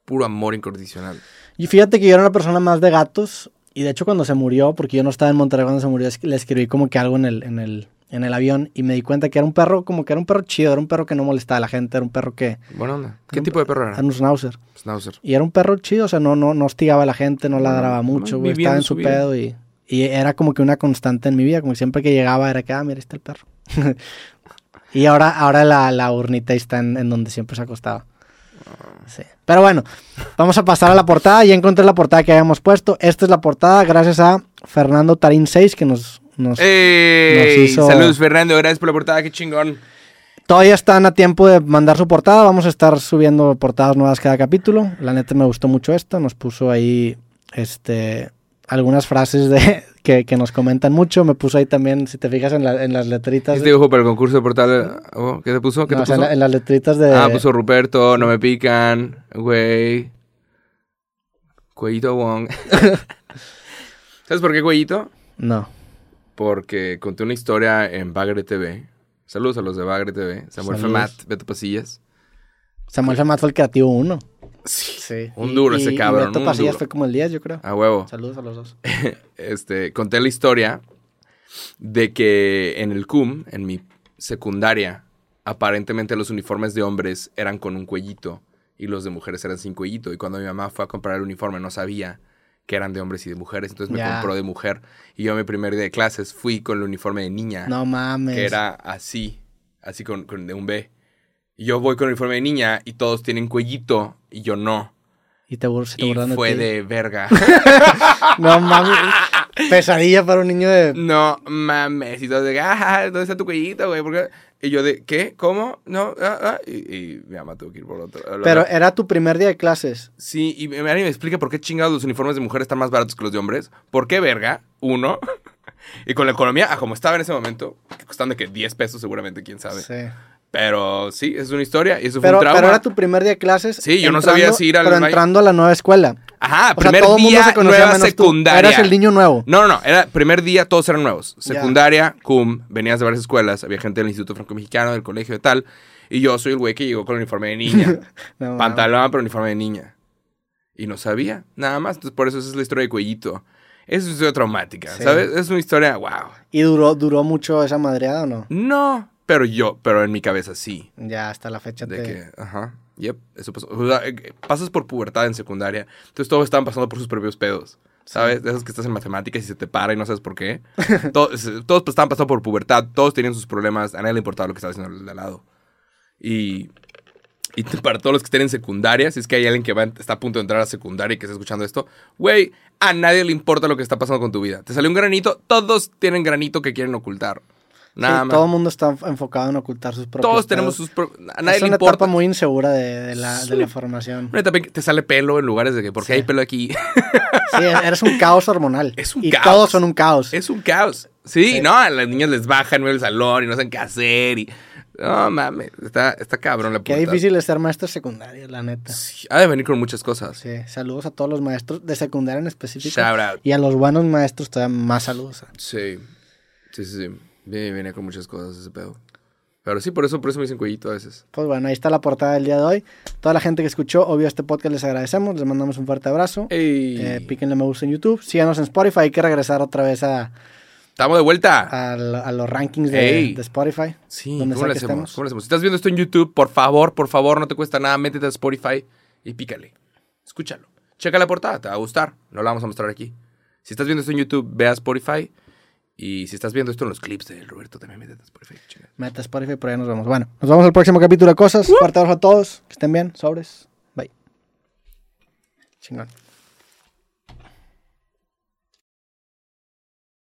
Puro amor incondicional. Y fíjate que yo era una persona más de gatos. Y de hecho, cuando se murió, porque yo no estaba en Monterrey cuando se murió, le escribí como que algo en el, en el, en el avión. Y me di cuenta que era un perro, como que era un perro chido, era un perro que no molestaba a la gente, era un perro que. Buena onda. ¿Qué tipo de perro era? Era un schnauzer. Schnauzer. Y era un perro chido, o sea, no, no, no hostigaba a la gente, no ladraba mucho, güey. Estaba en su pedo y, Y era como que una constante en mi vida, como que siempre que llegaba era que, ah, mira, está el perro. y ahora, ahora la, la urnita está en, en donde siempre se acostaba. Sí. Pero bueno, vamos a pasar a la portada. Ya encontré la portada que habíamos puesto. Esta es la portada gracias a Fernando Tarín 6 que nos... nos hizo- Saludos, Fernando. Gracias por la portada. Qué chingón. Todavía están a tiempo de mandar su portada. Vamos a estar subiendo portadas nuevas cada capítulo. La neta me gustó mucho esto. Nos puso ahí este algunas frases de que, que nos comentan mucho. Me puso ahí también, si te fijas en, la- en las letritas. Este dibujo para el concurso de portada. oh, ¿Qué te puso? ¿Qué no, te o sea, puso? en, la- en las letritas de. Ah, puso Ruperto, no me pican, güey. Cuellito Wong. ¿Sabes por qué Cuellito? No. Porque conté una historia en Bagre TV. Saludos a los de Bagre TV. Samuel Saludos. Femat, Beto Pasillas. Samuel Femat fue el creativo uno. Sí. Sí. Un Y- duro y- ese y cabrón, Beto un Pasillas duro. fue como el 10, yo creo. A huevo. Saludos a los dos. este, conté la historia de que en el CUM, en mi secundaria, aparentemente los uniformes de hombres eran con un cuellito y los de mujeres eran sin cuellito. Y cuando mi mamá fue a comprar el uniforme no sabía que eran de hombres y de mujeres, entonces me compró de mujer. Y yo mi primer día de clases fui con el uniforme de niña, No mames. que era así, así con, con de un B. Y yo voy con el uniforme de niña y todos tienen cuellito y yo no. Y te, se te Y fue de verga. No mames. Pesadilla para un niño de. No mames. Y todos de, ah, ¿dónde está tu cuellito, güey? Y yo de, ¿qué? ¿Cómo? No, ah, ah. Y, y mi mamá tuvo que ir por otro. Pero era tu primer día de clases. Sí, y me, me explica por qué chingados los uniformes de mujeres están más baratos que los de hombres. ¿Por qué, verga? Uno. y con la economía, a como estaba en ese momento, que de que 10 pesos seguramente, quién sabe. Sí. Pero sí, es una historia y eso fue Pero, un trauma. pero era tu primer día de clases. Sí, yo no sabía si ir al Pero baño. entrando a la nueva escuela. Ajá, O sea, primer todo el mundo día, se nueva tú. secundaria. Eras el niño nuevo. No, no, no. Era primer día, todos eran nuevos. Secundaria, cum, venías de varias escuelas. Había gente del Instituto Franco-Mexicano, del colegio de tal. Y yo soy el güey que llegó con el uniforme de niña. No, Pantalón, pero uniforme de niña. Y no sabía, nada más. Entonces, por eso esa es la historia de Cuellito. Es una historia traumática, Sí. ¿sabes? Es una historia, wow. ¿Y duró, duró mucho esa madreada o no? No, pero yo, pero en mi cabeza sí. Ya hasta la fecha De te... que, ajá, yep, eso pasó. O sea, eh, pasas por pubertad en secundaria, entonces todos estaban pasando por sus propios pedos. ¿Sabes? De esas que estás en matemáticas y se te para y no sabes por qué. todos, todos estaban pasando por pubertad, todos tenían sus problemas, a nadie le importaba lo que estaba haciendo el de al lado. Y, y para todos los que estén en secundaria, si es que hay alguien que va, está a punto de entrar a secundaria y que está escuchando esto, güey, a nadie le importa lo que está pasando con tu vida. Te salió un granito, todos tienen granito que quieren ocultar. Nada más. todo el mundo está enfocado en ocultar sus propios Todos tenemos pedos. sus... pro- A nadie es le una importa. etapa muy insegura de, de la, de la formación. Una etapa en que te sale pelo en lugares de que, ¿por qué Sí. hay pelo aquí? Sí, eres un caos hormonal. Es un y caos. todos son un caos. es un caos. Sí, no, a las niñas les bajan el salón y no saben qué hacer y... No, mames, está, está cabrón la Qué pubertad. difícil es ser maestro de secundaria, la neta. Sí, ha de venir con muchas cosas. Sí, saludos a todos los maestros de secundaria en específico. Shout out. Y a los buenos maestros todavía más saludos. Sí, sí, sí, sí. Viene, viene con muchas cosas ese pedo. Pero sí, por eso, por eso me dicen cuellito a veces. Pues bueno, ahí está la portada del día de hoy. Toda la gente que escuchó, obvio, este podcast les agradecemos. Les mandamos un fuerte abrazo. Eh, píquenle me gusta en YouTube. Síganos en Spotify. Hay que regresar otra vez a, ¡Estamos de vuelta! a, lo- a los rankings de, Spotify. Sí, donde. ¿Cómo le hacemos? Si estás viendo esto en YouTube, por favor, por favor, no te cuesta nada, métete a Spotify y pícale. Escúchalo. Checa la portada, te va a gustar. No la vamos a mostrar aquí. Si estás viendo esto en YouTube, ve a Spotify. Y si estás viendo esto en los clips de Roberto, también métete a Spotify. chinga. Meta Spotify, por ahí nos vemos. Bueno, nos vemos al próximo capítulo de Cosas. Fuerte abrazo a todos. Que estén bien. Sobres. Bye. Chingón.